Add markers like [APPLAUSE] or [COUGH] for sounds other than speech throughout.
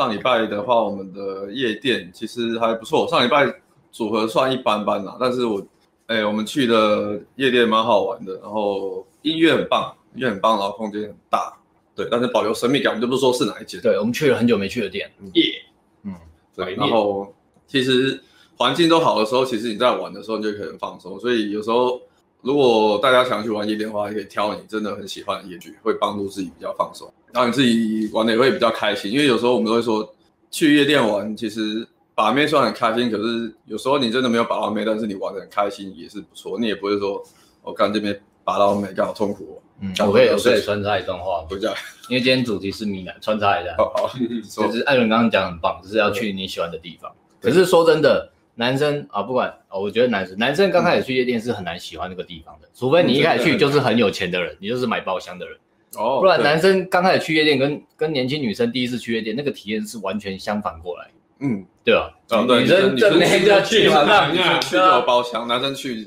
上礼拜的话，我们的夜店其实还不错。上礼拜组合算一般般啦，但是我，哎、欸，我们去的夜店蛮好玩的，然后音乐很棒，音乐很棒，然后空间很大，对，但是保留神秘感，我们就不说是哪一间。对，我们去了很久没去的店，夜、yeah，嗯，对，然后其实环境都好的时候，其实你在玩的时候你就可以很放松，所以有时候。如果大家想去玩夜店的话，也可以挑你真的很喜欢的夜剧，会帮助自己比较放松，然后你自己玩的也会比较开心。因为有时候我们都会说，去夜店玩其实把妹算很开心，可是有时候你真的没有把到妹，但是你玩的很开心也是不错。你也不会说，我刚这边把到妹刚好痛苦。嗯，我可以我可以穿插一段话，不叫，因为今天主题是米兰，穿插一下。[LAUGHS] 好，好，就是艾伦刚刚讲很棒，就是要去你喜欢的地方。可是说真的。男生啊，不管哦，我觉得男生男生刚开始去夜店是很难喜欢那个地方的，除非你一开始去就是很有钱的人，你就是买包厢的人哦，不然男生刚开始去夜店跟跟年轻女生第一次去夜店那个体验是完全相反过来。嗯，对啊？女生正妹就要去嘛，那女生去有包厢，男生去，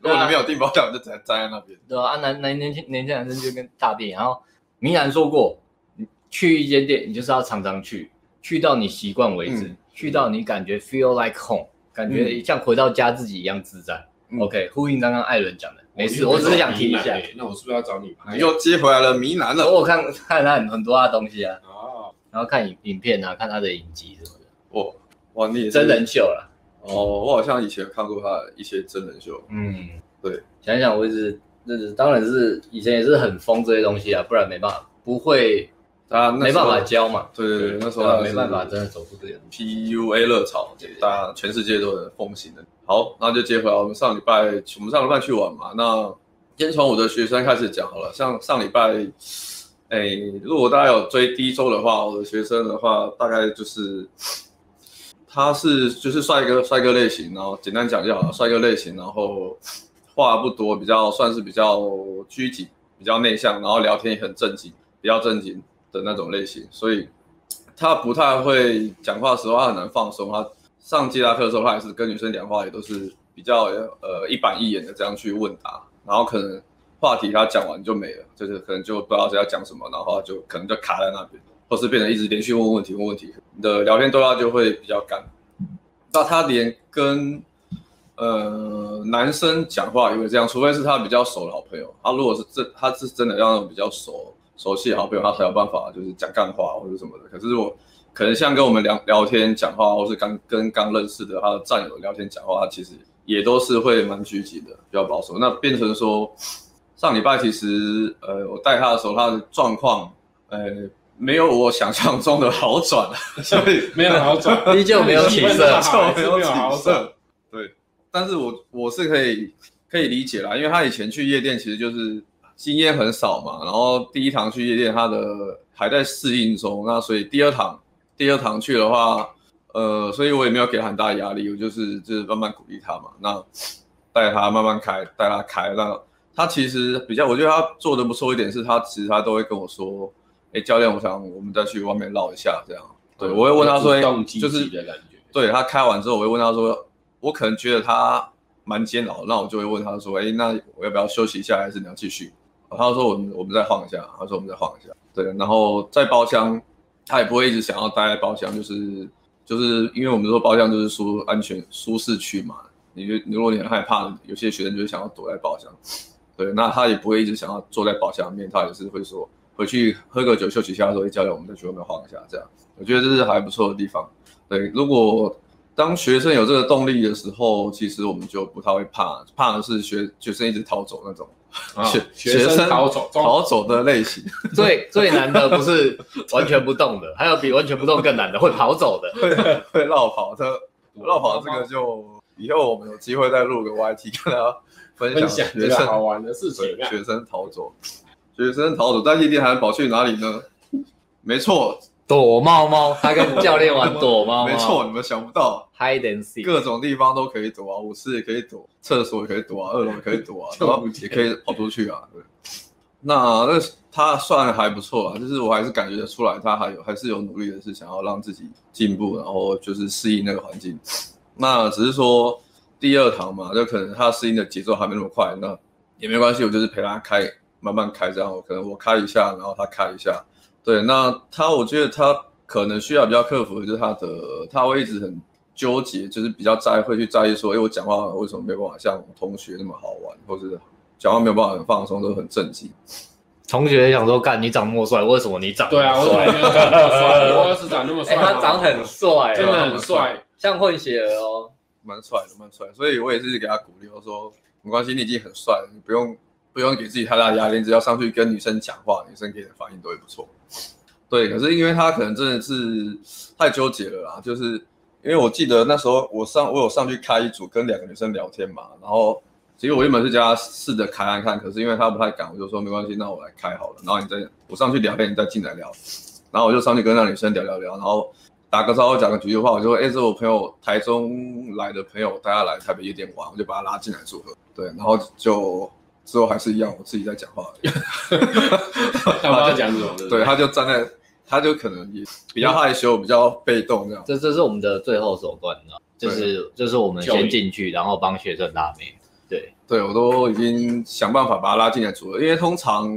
如果你没有订包厢，就只能站在那边。对啊，男男年轻年轻男生就跟大便，然后明兰说过，你去一间店，你就是要常常去，去到你习惯为止，去到你感觉 feel like home。感觉像回到家自己一样自在。嗯、OK，呼应刚刚艾伦讲的，没事，我只是想提一下。那我是不是要找你拍？你又接回来了，迷男了。我看 [LAUGHS] 看他很很多他的东西啊。哦。然后看影影片啊，看他的影集什么的。哇哇，你也是真人秀了。哦，我好像以前看过他的一些真人秀。嗯，对。想一想，我一直那是，当然是以前也是很疯这些东西啊，不然没办法，不会。啊，没办法教嘛。对对对，那时候没办法，真的走出这个 PUA 热潮，大家全世界都很风行的。好，那就接回来，我们上礼拜，我们上礼拜去玩嘛。那先从我的学生开始讲好了。像上礼拜，哎，如果大家有追第一周的话，我的学生的话，大概就是他是就是帅哥帅哥类型，然后简单讲就好了，帅哥类型，然后话不多，比较算是比较拘谨，比较内向，然后聊天也很正经，比较正经。的那种类型，所以他不太会讲话的时候，他很难放松。他上吉他课的时候，他也是跟女生讲话，也都是比较呃一板一眼的这样去问答，然后可能话题他讲完就没了，就是可能就不知道要讲什么，然后就可能就卡在那边，或是变成一直连续问问题问问题，你的聊天对话就会比较干。那他连跟呃男生讲话也会这样，除非是他比较熟的好朋友。他如果是真他是真的要那种比较熟。熟悉的好朋友，他才有办法就是讲干话或者什么的。可是我可能像跟我们聊聊天讲话，或是刚跟刚认识的他的战友聊天讲话，他其实也都是会蛮拘谨的，比较保守。那变成说上礼拜其实呃我带他的时候，他的状况呃没有我想象中的好转，[LAUGHS] 所以没有好转，[LAUGHS] 依旧没有起色，没有起色。对，但是我我是可以可以理解啦，因为他以前去夜店其实就是。经验很少嘛，然后第一堂去夜店，他的还在适应中，那所以第二堂，第二堂去的话，呃，所以我也没有给他很大压力，我就是就是慢慢鼓励他嘛，那带他慢慢开，带他开，那他其实比较，我觉得他做的不错一点是，他其实他都会跟我说，哎，教练，我想我们再去外面绕一下，这样，对，我会问他说，就是对他开完之后，我会问他说，我可能觉得他蛮煎熬，那我就会问他说，哎，那我要不要休息一下，还是你要继续？他说：“我们我们再晃一下。”他说：“我们再晃一下。”对，然后在包厢，他也不会一直想要待在包厢，就是就是因为我们说包厢就是舒安全舒适区嘛。你就如果你很害怕，有些学生就是想要躲在包厢。对，那他也不会一直想要坐在包厢里面，他也是会说回去喝个酒休息一下，说：“哎，教练，我们再去外面晃一下。”这样，我觉得这是还不错的地方。对，如果当学生有这个动力的时候，其实我们就不太会怕，怕的是学学生一直逃走那种。学学生逃走逃走的类型，[LAUGHS] 最最难的不是完全不动的，还有比完全不动更难的，会跑走的，[LAUGHS] 会会绕跑的。绕跑这个就以后我们有机会再录个 YT 跟大家分享学生好玩的事情。学生逃走，学生逃走，但夜店还跑去哪里呢？没错。躲猫猫，他跟教练玩躲猫猫。[LAUGHS] 没错，你们想不到，hide and seek，各种地方都可以躲啊，舞池也可以躲，厕所也可以躲啊，二楼也可以躲啊，[LAUGHS] 然后也可以跑出去啊。对，那那他算还不错啊，就是我还是感觉得出来，他还有还是有努力的，是想要让自己进步，然后就是适应那个环境。那只是说第二堂嘛，就可能他适应的节奏还没那么快，那也没关系，我就是陪他开，慢慢开，这样我可能我开一下，然后他开一下。对，那他我觉得他可能需要比较克服的就是他的，他会一直很纠结，就是比较在会去在意说，哎，我讲话为什么没有办法像同学那么好玩，或是讲话没有办法很放松，都很正经。同学想说，干你长那么帅，为什么你长对啊？为什么你长那么帅？[LAUGHS] 我要是长那么帅，他长很帅，真的很帅，像混血儿哦，蛮帅的，蛮帅。所以我也是给他鼓励，我说没关系，你已经很帅了，你不用不用给自己太大压力，只要上去跟女生讲话，女生给的反应都会不错。对，可是因为他可能真的是太纠结了啦，就是因为我记得那时候我上我有上去开一组跟两个女生聊天嘛，然后其实我原本是叫他试着开看看，可是因为他不太敢，我就说没关系，那我来开好了，然后你再我上去聊天，你再进来聊，然后我就上去跟那女生聊聊聊，然后打个招呼讲个几句话，我就说哎，这是我朋友台中来的朋友，大家来台北夜店玩，我就把他拉进来组合，对，然后就之后还是一样，我自己在讲话而已，[LAUGHS] 他在讲什么？对，他就站在。他就可能也比较害羞，比较被动这样。这这是我们的最后手段，你知道？就是就是我们先进去，然后帮学生拉妹。对对，我都已经想办法把他拉进来组了，因为通常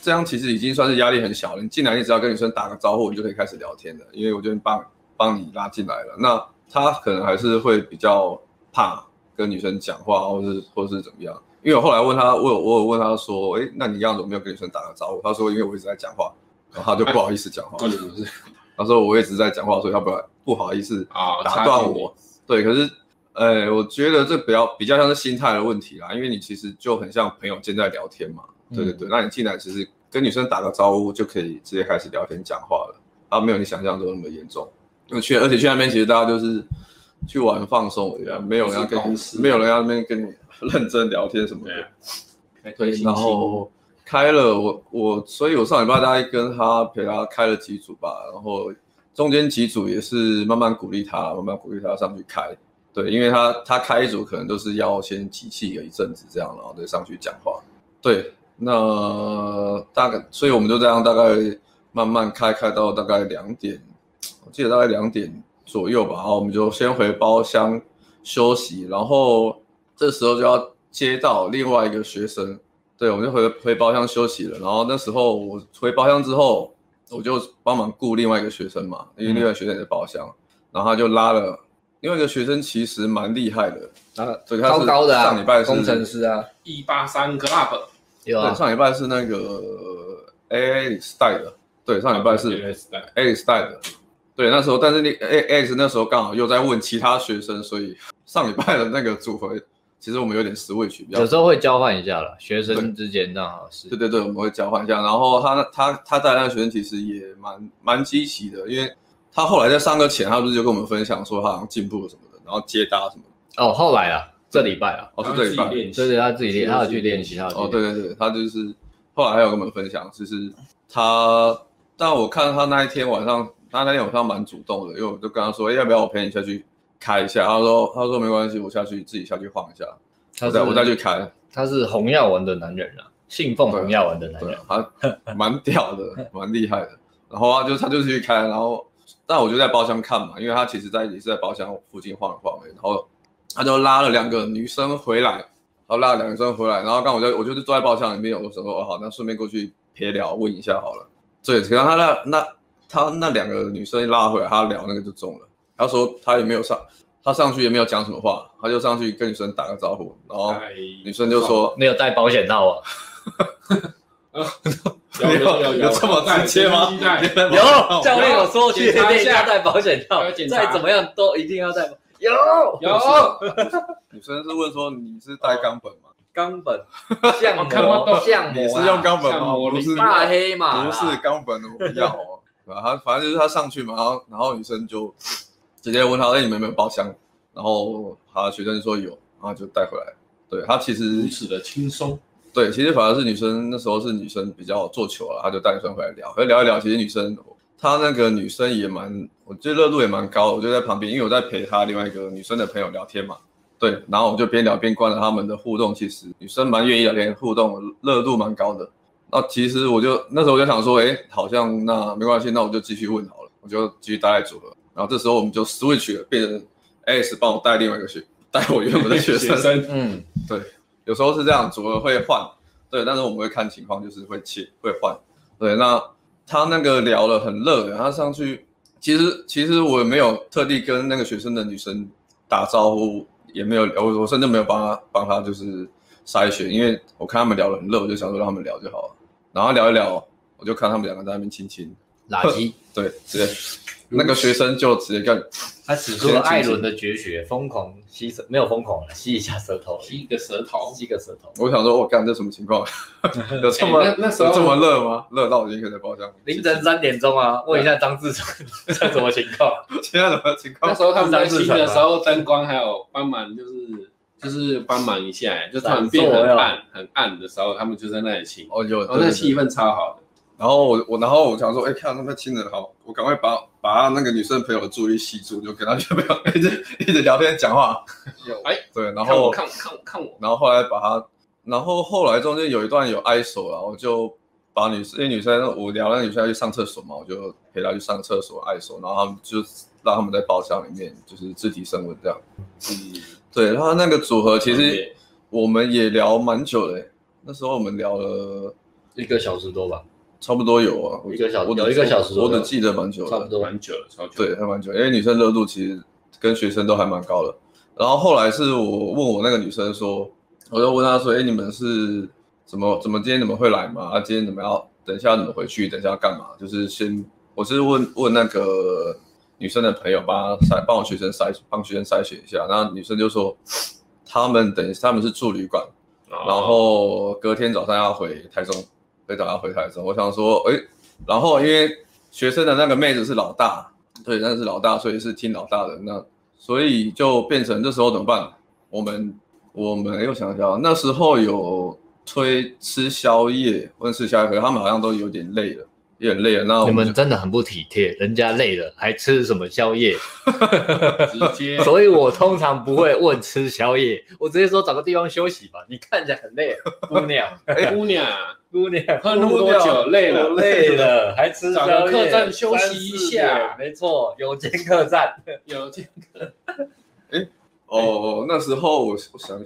这样其实已经算是压力很小了。你进来，你只要跟女生打个招呼，你就可以开始聊天了。因为我就帮帮你拉进来了。那他可能还是会比较怕跟女生讲话，或是或是怎么样？因为我后来问他，我有我有问他说，哎，那你刚刚怎么没有跟女生打个招呼？他说，因为我一直在讲话。然后他就不好意思讲话，[LAUGHS] 他说我一直在讲话，所以他不不好意思打断我。对，可是，呃，我觉得这比较比较像是心态的问题啦，因为你其实就很像朋友间在聊天嘛。对对对，那你进来其实跟女生打个招呼就可以直接开始聊天讲话了，啊，没有你想象中那么严重。因为去，而且去那边其实大家就是去玩放松一样，没有人要跟你，没有人要那边跟你 [LAUGHS] 认真聊天什么的。对，然后。开了我我，所以我上礼拜大概跟他陪他开了几组吧，然后中间几组也是慢慢鼓励他，慢慢鼓励他上去开，对，因为他他开一组可能都是要先集气个一阵子这样，然后再上去讲话，对，那大概所以我们就这样大概慢慢开开到大概两点，我记得大概两点左右吧，然后我们就先回包厢休息，然后这时候就要接到另外一个学生。对，我们就回回包厢休息了。然后那时候我回包厢之后，我就帮忙顾另外一个学生嘛，因为另外一个学生也在包厢。嗯、然后他就拉了另外一个学生，其实蛮厉害的，啊，高高的啊，上礼拜是工程师啊，一八三 club 有啊，上礼拜是那个 Alex 带的，对，上礼拜是 Alex 带的，对，那时候但是那 Alex 那时候刚好又在问其他学生，所以上礼拜的那个组合。其实我们有点 switch，有时候会交换一下了，学生之间这样好是。对对对，我们会交换一下。然后他他他带那个学生其实也蛮蛮积极的，因为他后来在上课前，他不是就跟我们分享说他好像进步了什么的，然后接搭什么的。哦，后来啊，这礼拜啊，哦是这礼拜，对对，他自己练，他要去练习，他哦对对对，他就是后来还有跟我们分享，就是他，但我看他那一天晚上，他那天晚上蛮主动的，因为我就跟他说，要不要我陪你下去。开一下，他说他说没关系，我下去自己下去晃一下，他再我再去开。他是红药丸的男人啊，信奉红药丸的男人，他蛮屌的，[LAUGHS] 蛮厉害的。然后他就他就去开，然后但我就在包厢看嘛，因为他其实在也是在包厢附近晃了晃，然后他就拉了两个女生回来，然后拉了两个女生回来，然后刚我就我就是坐在包厢里面，我说哦好，那顺便过去陪聊问一下好了。对，然后他那那他那两个女生一拉回来，他聊那个就中了。他说他也没有上，他上去也没有讲什么话，他就上去跟女生打个招呼，然后女生就说没有带保险套啊，[LAUGHS] [LAUGHS] 有有有这么直接吗？有教练有说去一定要带保险套，再怎么样都一定要带。有有，女生是问说你是带钢本吗？钢本 [LAUGHS] 像模像模，你是用钢本吗？不是大黑马，不是钢本，我不要哦。他反正就是他上去嘛，然后然后女生就。直接问他，哎，你们有没有包厢？然后他学生说有，然后就带回来。对，他其实如此的轻松。对，其实反而是女生那时候是女生比较做球了，他就带女生回来聊，和聊一聊。其实女生她那个女生也蛮，我觉得热度也蛮高。我就在旁边，因为我在陪她另外一个女生的朋友聊天嘛。对，然后我就边聊边观察他们的互动。其实女生蛮愿意聊天，互动热度蛮高的。那其实我就那时候我就想说，哎，好像那没关系，那我就继续问好了，我就继续待在组合。然后这时候我们就 switch 了，变成 S 帮我带另外一个学，带我原本的学生。[LAUGHS] 学生 [LAUGHS] 嗯，对，有时候是这样，组合会换，对，但是我们会看情况，就是会切会换。对，那他那个聊了很热，他上去其实其实我也没有特地跟那个学生的女生打招呼，也没有我我甚至没有帮他帮他就是筛选，因为我看他们聊得很热，我就想说让他们聊就好了。然后聊一聊，我就看他们两个在那边亲亲，垃圾，对，直接那个学生就直接干，他使出了艾伦的绝学，疯狂吸舌，没有疯狂了，吸一下舌头，吸一个舌头，吸个舌头。我想说，我干这什么情况？[LAUGHS] 有这么、欸、那，那时候这么热吗？热到我已经可以在包厢。凌晨三点钟啊，问一下张志成，[LAUGHS] 这什么情况？现在什么情况？那时候他们在吸的时候，灯光还有帮忙，就是就是帮忙一下，就突然变很暗很暗的时候，他们就在那里亲。哦，有，哦，那气氛超好的。然后我我然后我想说，哎，看到那个亲人好，我赶快把把那个女生朋友的注意力吸住，就跟他就不要一直一直聊天讲话。有哎，对，然后看我看我看我，然后后来把他，然后后来中间有一段有挨手了，我就把女生，因为女生我聊那女生要去上厕所嘛，我就陪她去上厕所挨手，然后他们就让他们在包厢里面就是肢体升温这样。嗯，对，然后那个组合其实我们也聊蛮久的，那时候我们聊了一个小时多吧。差不多有啊，一个小时，有一个小时，我只记得蛮久的，差不多蛮久了，超久。对，还蛮久，因为女生热度其实跟学生都还蛮高的。然后后来是我问我那个女生说，我就问她说，哎，你们是怎么怎么今天你们会来吗？啊，今天怎么要等一下你们回去？等一下要干嘛？就是先，我是问问那个女生的朋友，帮她筛，帮我学生筛，帮学生筛选一下。然后女生就说，他们等于他们是住旅馆，然后隔天早上要回台中。被找到回台的时候，我想说，哎，然后因为学生的那个妹子是老大，对，那是老大，所以是听老大的，那所以就变成这时候怎么办？我们我们又想想，那时候有催吃宵夜，问吃宵夜，可是他们好像都有点累了。也很累了，那我们你们真的很不体贴，人家累了还吃什么宵夜？[LAUGHS] 直接，所以我通常不会问吃宵夜，我直接说找个地方休息吧。你看起来很累，[LAUGHS] 姑娘，哎，姑娘，姑娘，喝那么多酒累了，累了还吃宵夜？找个客栈休息一下，没错，有间客栈，有间客。[LAUGHS] 哎，哦，那时候我我想，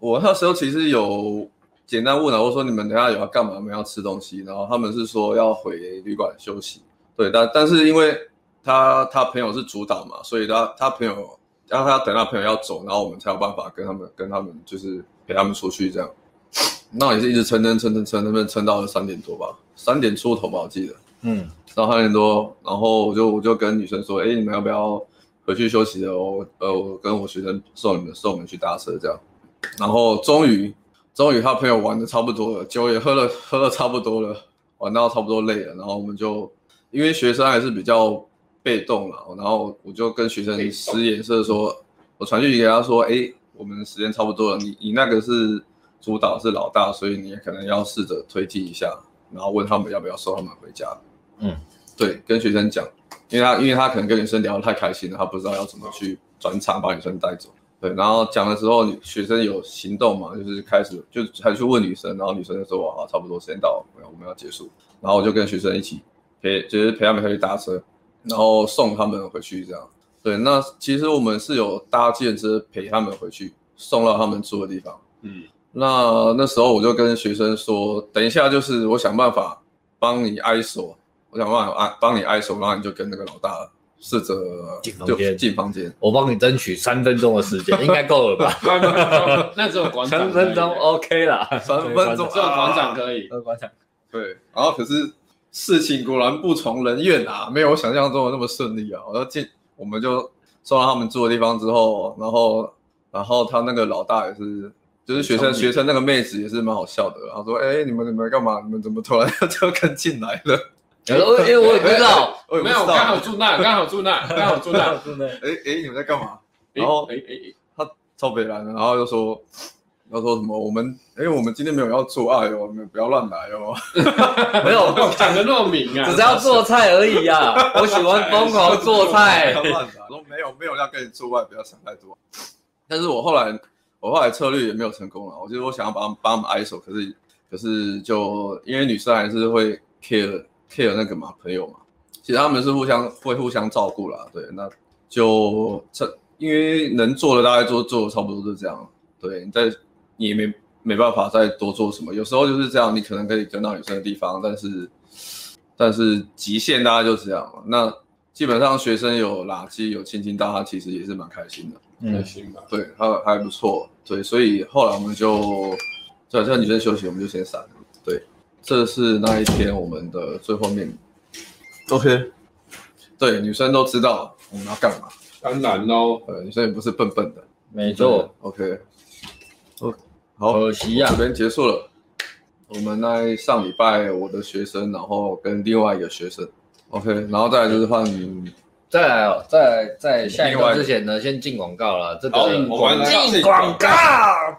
我那时候其实有。简单问了，我说你们等下有要干嘛？我们要吃东西，然后他们是说要回旅馆休息。对，但但是因为他他朋友是主导嘛，所以他他朋友，然后他等他朋友要走，然后我们才有办法跟他们跟他们就是陪他们出去这样。那也是一直撑撑撑撑撑，那边撑到了三点多吧，三点出头吧，我记得。嗯，到三点多，然后我就我就跟女生说，哎，你们要不要回去休息了？我呃，我跟我学生送你们送我们去搭车这样。然后终于。终于他朋友玩的差不多了，酒也喝了喝了差不多了，玩到差不多累了，然后我们就因为学生还是比较被动了，然后我就跟学生使眼色说，我传讯息给他说，哎，我们时间差不多了，你你那个是主导是老大，所以你也可能要试着推进一下，然后问他们要不要送他们回家。嗯，对，跟学生讲，因为他因为他可能跟女生聊得太开心了，他不知道要怎么去转场把女生带走。对，然后讲的时候，学生有行动嘛，就是开始就还去问女生，然后女生就说：“哇，差不多时间到了，我们要结束。”然后我就跟学生一起陪，就是陪他们回去搭车，然后送他们回去这样。对，那其实我们是有搭计程车陪他们回去，送到他们住的地方。嗯，那那时候我就跟学生说：“等一下，就是我想办法帮你挨锁，我想办法挨帮你挨锁，然后你就跟那个老大。”试着进房间，进房间，我帮你争取三分钟的时间，[LAUGHS] 应该够了吧？那只有馆长，三分钟 OK 啦，三分钟只有馆长可以，馆长。对，然后可是事情果然不从人愿啊，没有我想象中的那么顺利啊。我要进，我们就送到他们住的地方之后，然后，然后他那个老大也是，就是学生学生那个妹子也是蛮好笑的，然后说：“哎，你们你们干嘛？你们怎么突然 [LAUGHS] 就跟进来了？”因为 [LAUGHS] 我也不知道，没有，刚好住那，刚好住那，刚好住那，[LAUGHS] 哎哎，你们在干嘛？然后哎哎，他超北烂的，然后又说，要说什么？我们哎，我们今天没有要做爱哦，你们不要乱来哦。[LAUGHS] 没有讲的那么明啊，只是要做菜而已呀。我喜欢疯狂做菜。乱来，说没有没有要跟你做爱，不要想太多。但是我后来我后来策略也没有成功了。我觉得我想要帮帮他们挨手，可是可是就因为女生还是会 care。Care 那个嘛，朋友嘛，其实他们是互相会互相照顾啦，对，那就这因为能做的大概做做差不多是这样，对，你在你也没没办法再多做什么，有时候就是这样，你可能可以跟到女生的地方，但是但是极限大概就这样嘛。那基本上学生有垃圾有亲亲到他，其实也是蛮开心的，开心吧？对，他还不错，对，所以后来我们就叫叫女生休息，我们就先散了。对，这是那一天我们的最后面。OK，对，女生都知道我们要干嘛。当然喽，呃，女生也不是笨笨的。没错。OK，哦好，可惜啊，这边结束了。我们那上礼拜我的学生，然后跟另外一个学生。OK，然后再来就是换你，再来哦，再来在下一个之前呢，先进广告了。这个进广告，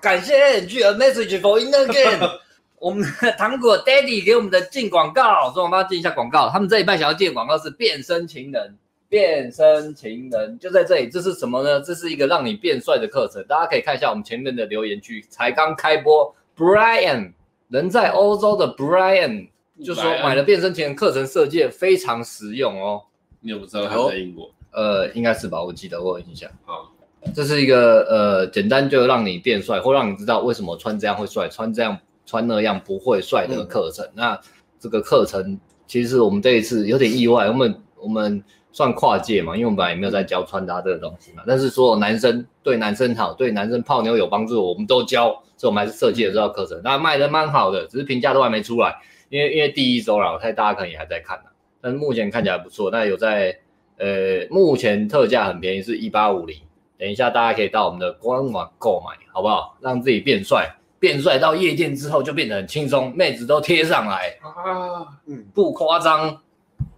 感谢 NG A message for in again。[LAUGHS] 我们的糖果 Daddy 给我们的进广告，所以我们要进一下广告。他们这一半想要进广告是变身情人，变身情人就在这里。这是什么呢？这是一个让你变帅的课程，大家可以看一下我们前面的留言区，才刚开播。Brian 人在欧洲的 Brian。就说买了变身情人课程设计非常实用哦。你有不知道他在英国？呃，应该是吧，我记得我有印象。好，这是一个呃简单就让你变帅，或让你知道为什么穿这样会帅，穿这样穿那样不会帅的课程。嗯、那这个课程其实我们这一次有点意外，我们我们算跨界嘛，因为我们本来也没有在教穿搭这个东西嘛。但是所有男生对男生好，对男生泡妞有帮助，我们都教，所以我们还是设计了这套课程。那卖的蛮好的，只是评价都还没出来。因为因为第一周了，我猜大家可能也还在看呢，但是目前看起来不错。那有在呃，目前特价很便宜，是一八五零。等一下大家可以到我们的官网购买，好不好？让自己变帅，变帅到夜店之后就变得很轻松，妹子都贴上来啊，嗯，不夸张，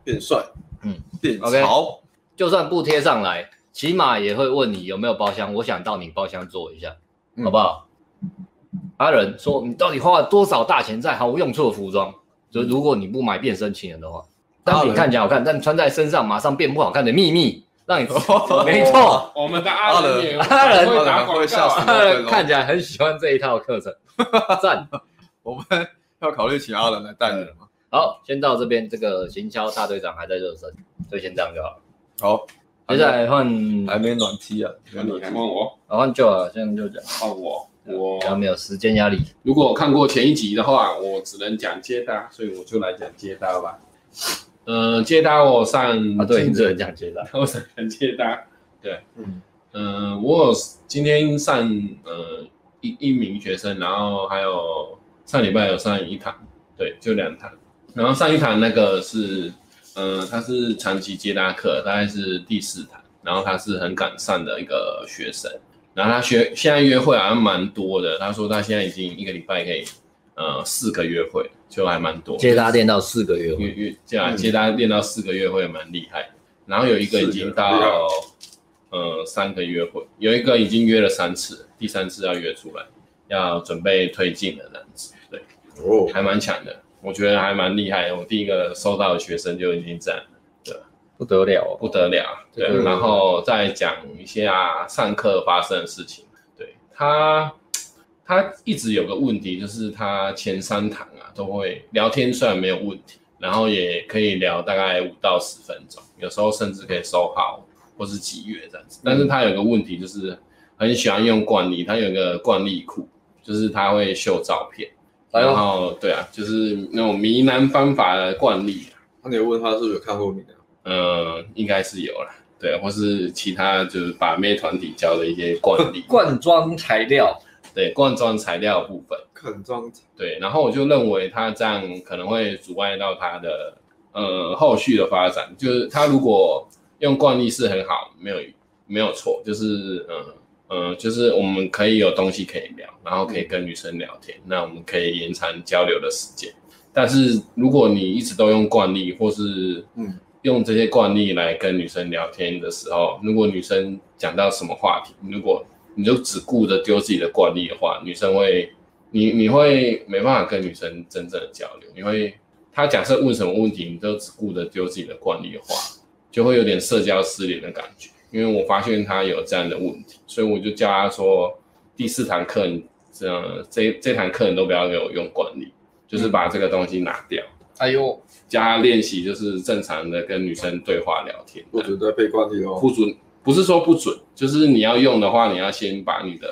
变帅，嗯，变潮。就算不贴上来，起码也会问你有没有包厢，我想到你包厢坐一下，嗯、好不好？阿仁说：“你到底花了多少大钱在毫无用处的服装？就如果你不买变身情人的话，单品看起来好看，但穿在身上马上变不好看的秘密，让你 [LAUGHS] 没错。我们的阿仁，阿仁会笑死，[LAUGHS] 看起来很喜欢这一套课程，赞。[LAUGHS] 我们要考虑请阿仁来带你了吗？好，先到这边，这个行销大队长还在热身，所以先这样就好。好，接下来换还没暖气啊？你还问我？换就啊，现在就讲换我。”我还没有时间压力。如果我看过前一集的话，我只能讲接搭，所以我就来讲接搭吧。呃，接搭我上啊，对，你只能讲接搭，[LAUGHS] 我只能接搭。对，嗯我有今天上呃一一名学生，然后还有上礼拜有上一堂，对，就两堂。然后上一堂那个是，呃，他是长期接搭课，大概是第四堂，然后他是很敢上的一个学生。然后他学现在约会好像蛮多的，他说他现在已经一个礼拜可以，呃，四个约会，就还蛮多。接搭练到四个月，约约这样接搭练到四个约会蛮厉害。然后有一个已经到，呃，三个约会，有一个已经约了三次，第三次要约出来，要准备推进的这样子，对，哦，还蛮强的，我觉得还蛮厉害。我第一个收到的学生就已经这样。不得了，不得了，对，然后再讲一下上课发生的事情。对，他，他一直有个问题，就是他前三堂啊都会聊天，虽然没有问题，然后也可以聊大概五到十分钟，有时候甚至可以收好或是几月这样子。但是他有个问题，就是很喜欢用惯例，他有个惯例库，就是他会秀照片，然后对啊，就是那种迷男方法的惯例。那你问他是不是有看过你啊？嗯，应该是有啦，对，或是其他就是把妹团体教的一些惯例，[LAUGHS] 罐装材料，对，罐装材料的部分，罐装，对，然后我就认为他这样可能会阻碍到他的呃后续的发展，就是他如果用惯例是很好，没有没有错，就是嗯嗯、呃呃，就是我们可以有东西可以聊，然后可以跟女生聊天，嗯、那我们可以延长交流的时间，但是如果你一直都用惯例，或是嗯。用这些惯例来跟女生聊天的时候，如果女生讲到什么话题，如果你就只顾着丢自己的惯例的话，女生会，你你会没办法跟女生真正的交流。你会，她假设问什么问题，你都只顾着丢自己的惯例的话，就会有点社交失联的感觉。因为我发现她有这样的问题，所以我就叫她说，第四堂课，这样这这堂课你都不要给我用惯例，就是把这个东西拿掉。哎呦。加练习就是正常的跟女生对话聊天，不准再背惯例哦。不准，不是说不准，就是你要用的话，你要先把你的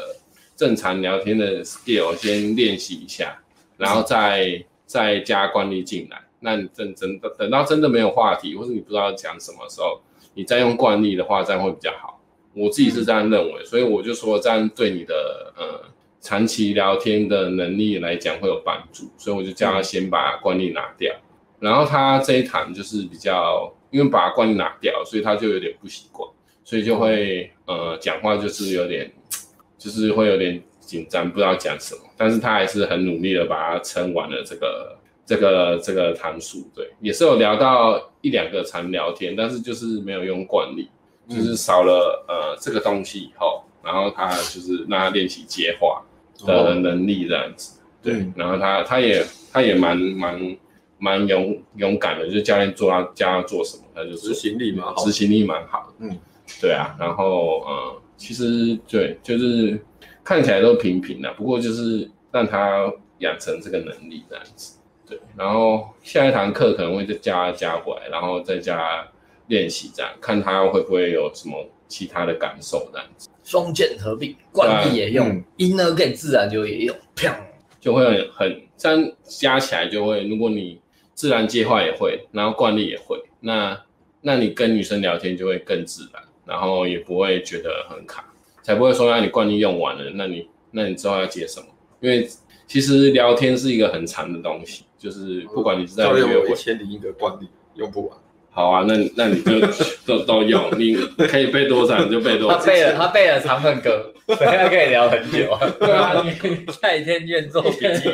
正常聊天的 skill 先练习一下，然后再再加惯例进来。那你真真的等到真的没有话题，或是你不知道讲什么时候，你再用惯例的话，这样会比较好。我自己是这样认为，所以我就说这样对你的呃长期聊天的能力来讲会有帮助，所以我就叫他先把惯例拿掉。然后他这一谈就是比较，因为把惯例拿掉，所以他就有点不习惯，所以就会呃讲话就是有点，[TSK] 就是会有点紧张，不知道讲什么。但是他还是很努力的把它撑完了这个这个这个谈数，对，也是有聊到一两个常聊天，但是就是没有用惯例。就是少了呃这个东西以后，然后他就是让他练习接话的能力这样子，哦、对，然后他他也他也蛮蛮蛮勇勇敢的，就是教练做他教他做什么，他就执行力蛮好，执行力蛮好的，嗯，对啊，然后呃其实对，就是看起来都平平的，不过就是让他养成这个能力这样子，对，然后下一堂课可能会再加加回来，然后再加。练习这样，看他会不会有什么其他的感受这样子。双剑合璧，惯例也用，inner game 自然就也用，砰，就会很很这样加起来就会。如果你自然接话也会，然后惯例也会，那那你跟女生聊天就会更自然，然后也不会觉得很卡，才不会说让你惯例用完了，那你那你之后要接什么？因为其实聊天是一个很长的东西，就是不管你是在约会，一千零一个惯例用不完。好啊，那那你就 [LAUGHS] 都都用，你可以背多少你就背多少。他背了，他背了长恨歌，等下可以聊很久啊。对啊，[LAUGHS] 你在天愿做笔记，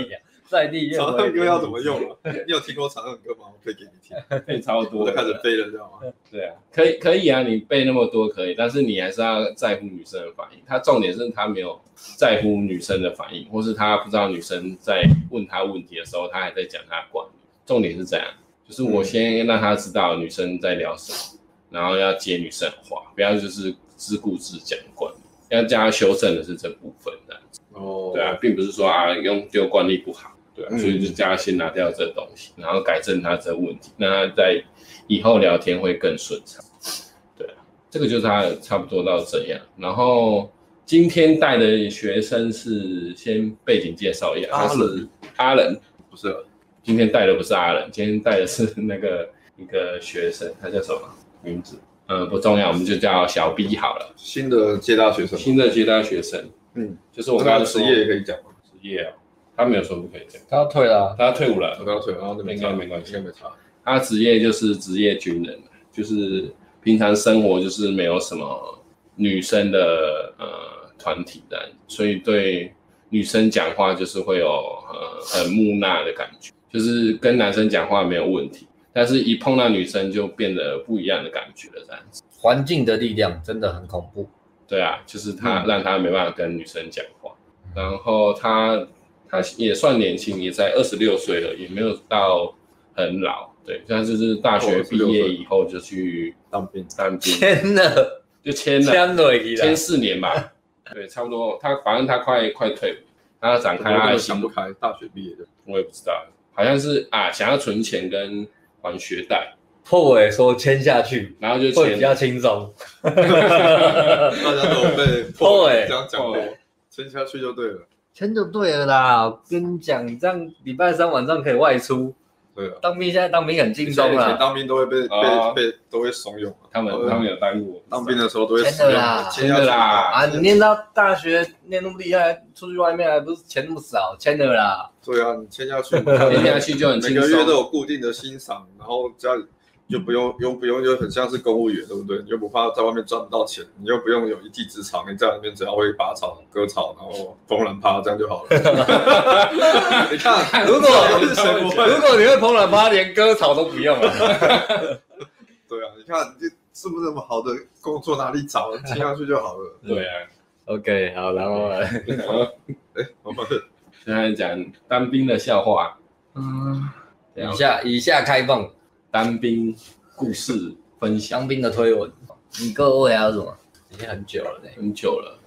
在地愿长恨歌要怎么用啊？[LAUGHS] 你有听过长恨歌吗？我可以给你听，[LAUGHS] 背超多，我就开始背了，知道吗？[LAUGHS] 对啊，可以可以啊，你背那么多可以，但是你还是要在乎女生的反应。他重点是他没有在乎女生的反应，或是他不知道女生在问他问题的时候，他还在讲他的惯例。重点是这样。就是我先让他知道女生在聊什么，然后要接女生的话，不要就是自顾自讲惯例，要加修正的是这部分这样子。哦，对啊，并不是说啊用旧惯例不好，对啊，所以就加先拿掉这东西，然后改正他这个问题，那他在以后聊天会更顺畅。对啊，这个就是他差不多到这样。然后今天带的学生是先背景介绍一下，他是阿仁，不是。今天带的不是阿仁，今天带的是那个一个学生，他叫什么名字？嗯，不重要，我们就叫小 B 好了。新的接大学生，新的接大学生，嗯，就是我刚刚职业也可以讲吗？职业啊，他没有说不可以讲，他要退了，他要退伍了，他要退，然后应该没关系，应该没差。他职业就是职业军人，就是平常生活就是没有什么女生的呃团体的，所以对女生讲话就是会有呃很木讷的感觉。就是跟男生讲话没有问题，但是一碰到女生就变得不一样的感觉了，这样子。环境的力量真的很恐怖。对啊，就是他让他没办法跟女生讲话，嗯、然后他他也算年轻，也才二十六岁了，也没有到很老。对，但是就是大学毕业以后就去当兵，当兵签了就签了，签了签四年吧。对，差不多。他反正他快快退伍，他展开他想不开，大学毕业的，我也不知道。好像是啊，想要存钱跟还学贷。破尾说签下去，然后就会比较轻松。[LAUGHS] 大家都被破伟这样讲过，签下去就对了，签就对了啦。跟你讲，这样礼拜三晚上可以外出。对啊，当兵现在当兵很轻松啊，当兵都会被被被都会怂恿。他们他们有耽误我，当兵的时候都会签的啦，签的啦。啊，你念到大学念那么厉害，出去外面还不是钱那么少，签的啦。对啊，你签下去，签下去就很轻松，每个月都有固定的薪赏，然后家里。就不用，又不用，就很像是公务员，对不对？你又不怕在外面赚不到钱，你又不用有一技之长，你在里面只要会拔草、割草，然后蓬兰趴，这样就好了。[LAUGHS] 你看，如果如果你会蓬兰趴，连割草都不用了。[LAUGHS] 对啊，你看你是不是那么好的工作哪里找？听上去就好了。[LAUGHS] 对啊，OK，好，然后哎，我们现在讲当兵的笑话。嗯，以下以下开放。当兵故事分享，当兵的推文，你各位还有什么？已经很久了，很久了。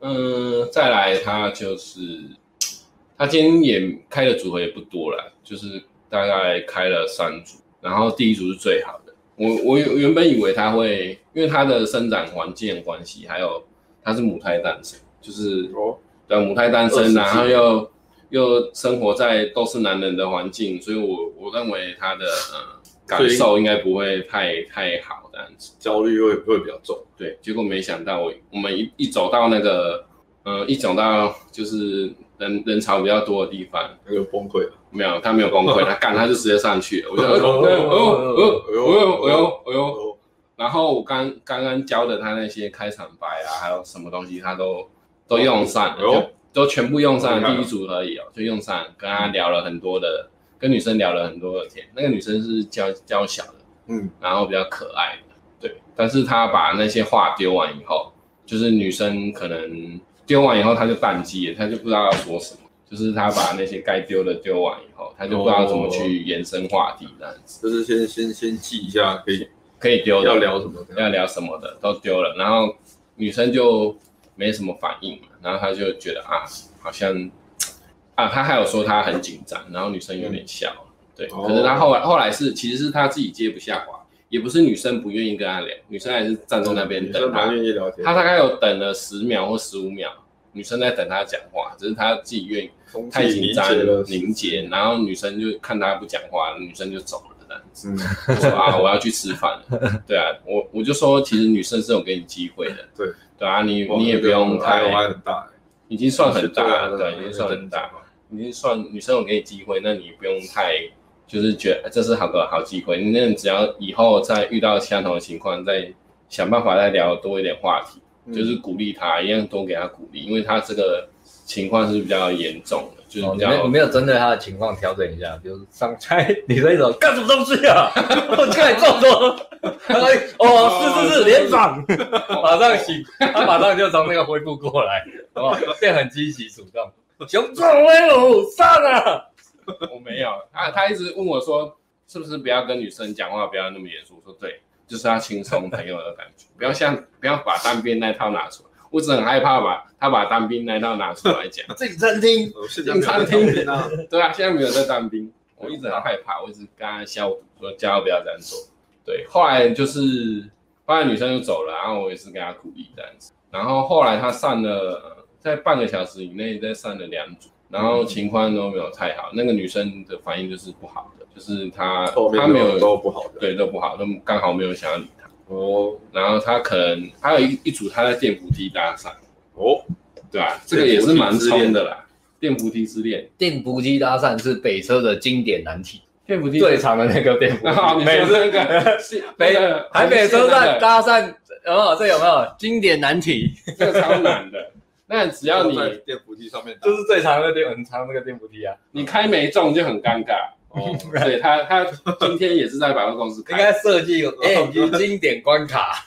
嗯，再来，他就是他今天也开的组合也不多了，就是大概开了三组，然后第一组是最好的。我我原本以为他会，因为他的生长环境关系，还有他是母胎单身，就是哦，对，母胎单身，然后又又生活在都是男人的环境，所以我我认为他的呃。感受应该不会太太好这样子，焦虑会会比较重。对，结果没想到我我们一一走到那个，呃，一走到就是人人潮比较多的地方，他就崩溃了。没有，他没有崩溃，[LAUGHS] 他干他就直接上去了。我就 [LAUGHS] 哎呦哎呦哎呦哎呦哎呦，然后我刚刚刚教的他那些开场白啊，还有什么东西，他都都用上都全部用上，第一组而已哦，就用上，跟他聊了很多的。跟女生聊了很多的天，那个女生是娇娇小的，嗯，然后比较可爱的，对。但是她把那些话丢完以后，就是女生可能丢完以后，她就宕机了，她就不知道要说什么。就是她把那些该丢的丢完以后，她就不知道怎么去延伸话题这样子。就是先先先记一下，可以可以丢的，要聊什么，要聊什么的都丢了，然后女生就没什么反应嘛，然后她就觉得啊，好像。啊，他还有说他很紧张，然后女生有点笑，对。可是他后来后来是，其实是他自己接不下话，也不是女生不愿意跟他聊，女生还是站在那边等他。愿意聊天。他大概有等了十秒或十五秒，女生在等他讲话，只是他自己愿意太紧张凝结，然后女生就看他不讲话，女生就走了这样子。嗯，说啊，我要去吃饭了。对啊，我我就说，其实女生是有给你机会的。对对啊，你你也不用太，已经算很大了，对，已经算很大。你算女生有给你机会，那你不用太就是觉得这是好个好机会。你那只要以后再遇到相同的情况，再想办法再聊多一点话题，嗯、就是鼓励他，一样多给他鼓励，因为他这个情况是比较严重的，就是比较、哦、没有针对他的情况调整一下，比如上菜，女生一种干什么东西啊？[LAUGHS] 我看你这么多，他说哦，是是是，联访，马上醒，他马上就从那个恢复过来，好不好？变很积极主动。雄壮威武，上啊！[LAUGHS] 我没有，他他一直问我说，是不是不要跟女生讲话，不要那么严肃？我说对，就是要轻松朋友的感觉，[LAUGHS] 不要像不要把当兵那套拿出来。我只很害怕把他把当兵那套拿出来讲。[LAUGHS] 进餐厅，进餐厅，对啊，现在没有在当兵，我一直很害怕，我一直跟他消毒，说叫他不要这样做。对，后来就是后来女生就走了，然后我也是跟他鼓励这样子，然后后来他上了。在半个小时以内再上了两组，然后情况都没有太好。那个女生的反应就是不好的，就是她她没有都不好的，对，都不好，都刚好没有想要理她。哦，然后她可能还有一一组她在电扶梯搭讪。哦，对啊，这个也是蛮冲的啦。电扶梯之恋，电扶梯搭讪是北车的经典难题。电扶梯最长的那个电扶梯，没有 [LAUGHS] 那个北台北车站搭讪，有没有？这有没有经典难题？这个超难的。那只要你在电扶梯上面，就是最长的电很长那个电扶梯啊，你开没中就很尴尬。哦，对他，他今天也是在百货公司开，[LAUGHS] 应该设计有 A 经典关卡，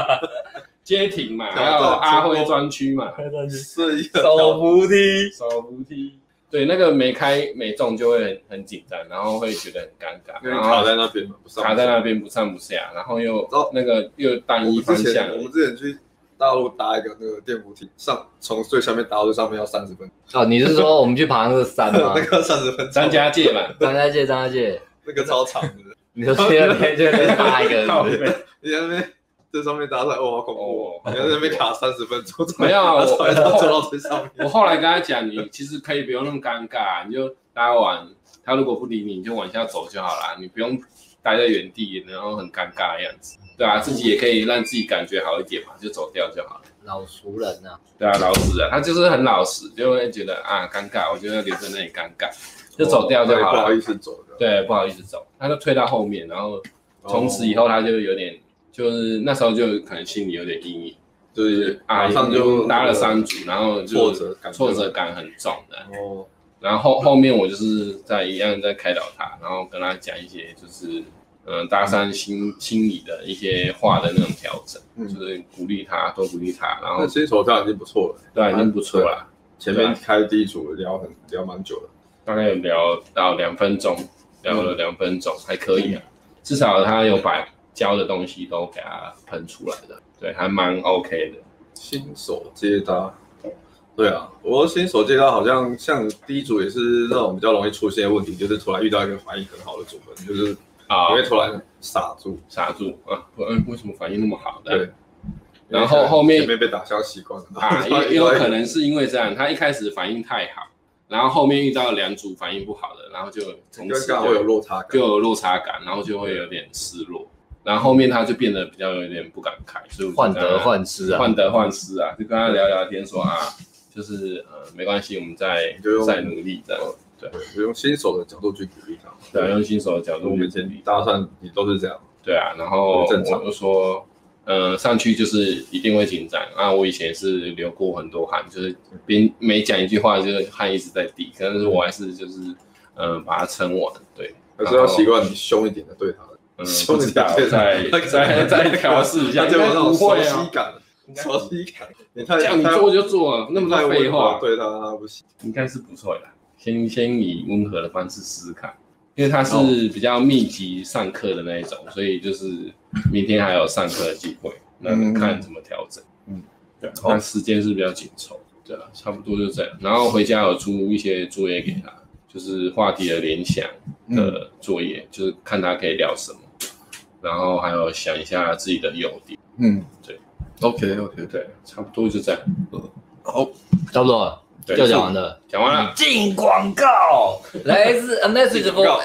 [LAUGHS] 街亭嘛，还有阿辉专区嘛，[LAUGHS] 手扶梯，手扶梯，对，那个没开没中就会很很紧张，然后会觉得很尴尬，卡在那边卡在那边不上不下，然后又那个又单一方向，我们之前去。大陆搭一个那个电扶梯上，从最下面搭到最上面要三十分钟。哦，你是说我们去爬那个山吗？[LAUGHS] 那个三十分钟。张家界嘛，张家界，张家界，那个超长的。[LAUGHS] 你说去那边就搭一个，[LAUGHS] 你在那边在上面搭出来，哦，好恐怖！哦你在那边卡三十分钟，没有，我坐到最上面。我后来跟他讲，你其实可以不用那么尴尬，你就搭完，他如果不理你，你就往下走就好了，你不用待在原地，然后很尴尬的样子。对啊，自己也可以让自己感觉好一点嘛，就走掉就好了。老熟人啊，对啊，老实人，他就是很老实，就会觉得啊尴尬，我觉得留在那里尴尬，就走掉就好了。不好意思走的。对，不好意思走，他就推到后面，然后从此以后他就有点，就是那时候就可能心里有点阴影，就是啊，马上就拉了三组，然后挫折感挫折感很重的。哦。然后后后面我就是在一样在开导他，然后跟他讲一些就是。嗯，搭讪心心理的一些话的那种调整，嗯、就是鼓励他，多鼓励他，然后新手这样已经不错了，对，已经不错了。前面开第一组聊很聊蛮久了，大概有聊到两分钟，聊了两分钟，嗯、还可以啊，至少他有把教的东西都给他喷出来的，对，还蛮 OK 的。新手接搭，对啊，我新手接搭好像像第一组也是那种比较容易出现的问题，就是突然遇到一个反应很好的组合，就是。啊！因为突然傻住，傻住啊！嗯，为什么反应那么好？对。然后后面前面被打消习惯了啊，[LAUGHS] 也也有可能是因为这样，他一开始反应太好，然后后面遇到两组反应不好的，然后就从此就会有落差感，就有落差感，然后就会有点失落，然后后面他就变得比较有点不敢开，所以患得患失啊，患得患失啊，就跟他聊聊天说啊，就是呃没关系，我们再再努力这样。对，我用新手的角度去鼓励他。对，用新手的角度去鼓励。搭讪也都是这样。对啊，然后正常就说，呃，上去就是一定会紧张啊。我以前是流过很多汗，就是边每讲一句话，就是汗一直在滴。但是我还是就是，呃，把它撑完。对，还是要习惯凶一点的对他。嗯，不知道，再再再调试一下，[LAUGHS] 就有那种熟悉感。熟悉感，你太这样你做就做了，那么多废话，对他不行，应该是不错的。先先以温和的方式试试看，因为他是比较密集上课的那一种，所以就是明天还有上课的机会，那看怎么调整。嗯，对，但时间是比较紧凑，对啊，差不多就这样。然后回家有出一些作业给他，就是话题的联想的作业，就是看他可以聊什么，然后还有想一下自己的优点。嗯，对，OK OK，对，差不多就这样。好，差不多了。就讲完了，讲完了。进广告，来自 A Message for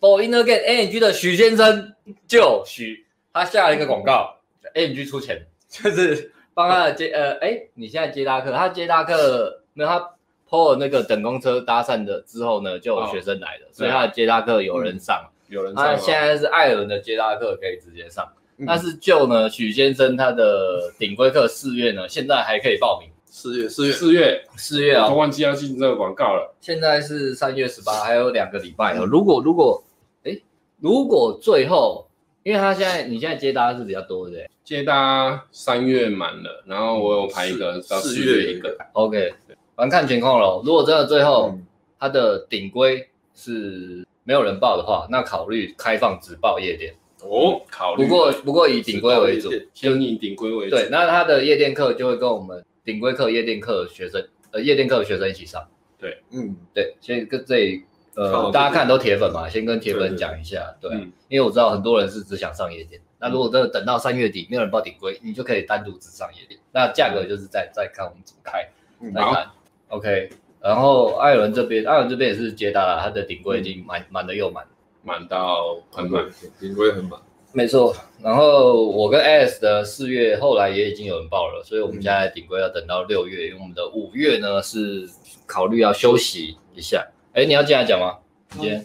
for Inner Game ANG 的许先生，就许他下了一个广告，ANG 出钱，就是帮他的接呃，哎，你现在接搭客，他接搭客，那他 PO 了那个等公车搭讪的之后呢，就有学生来了，所以他的接搭客有人上，有人上。他现在是艾伦的接搭客可以直接上，但是就呢，许先生他的顶规课四月呢，现在还可以报名。四月，四月，四月，四月啊！都忘记要进这个广告了。现在是三月十八，还有两个礼拜哦。如果如果，哎，如果最后，因为他现在你现在接单是比较多的，接单三月满了，然后我有排一个到四月一个。OK，反正看情况喽。如果真的最后他的顶规是没有人报的话，那考虑开放只报夜店哦。考虑。不过不过以顶规为主，先以顶规为主。对，那他的夜店课就会跟我们。顶规课、夜店课学生，呃，夜店课的学生一起上。对，嗯，对，先跟这里，呃，大家看都铁粉嘛，先跟铁粉讲一下，对，因为我知道很多人是只想上夜店，那如果真的等到三月底没有人报顶规，你就可以单独只上夜店，那价格就是再再看我们怎么开，再看，OK。然后艾伦这边，艾伦这边也是接达了，他的顶规已经满满的又满，满到很满，顶规很满。没错，然后我跟 AS 的四月后来也已经有人报了，所以我们现在顶规要等到六月，因为我们的五月呢是考虑要休息一下。哎，你要进来讲吗？今天？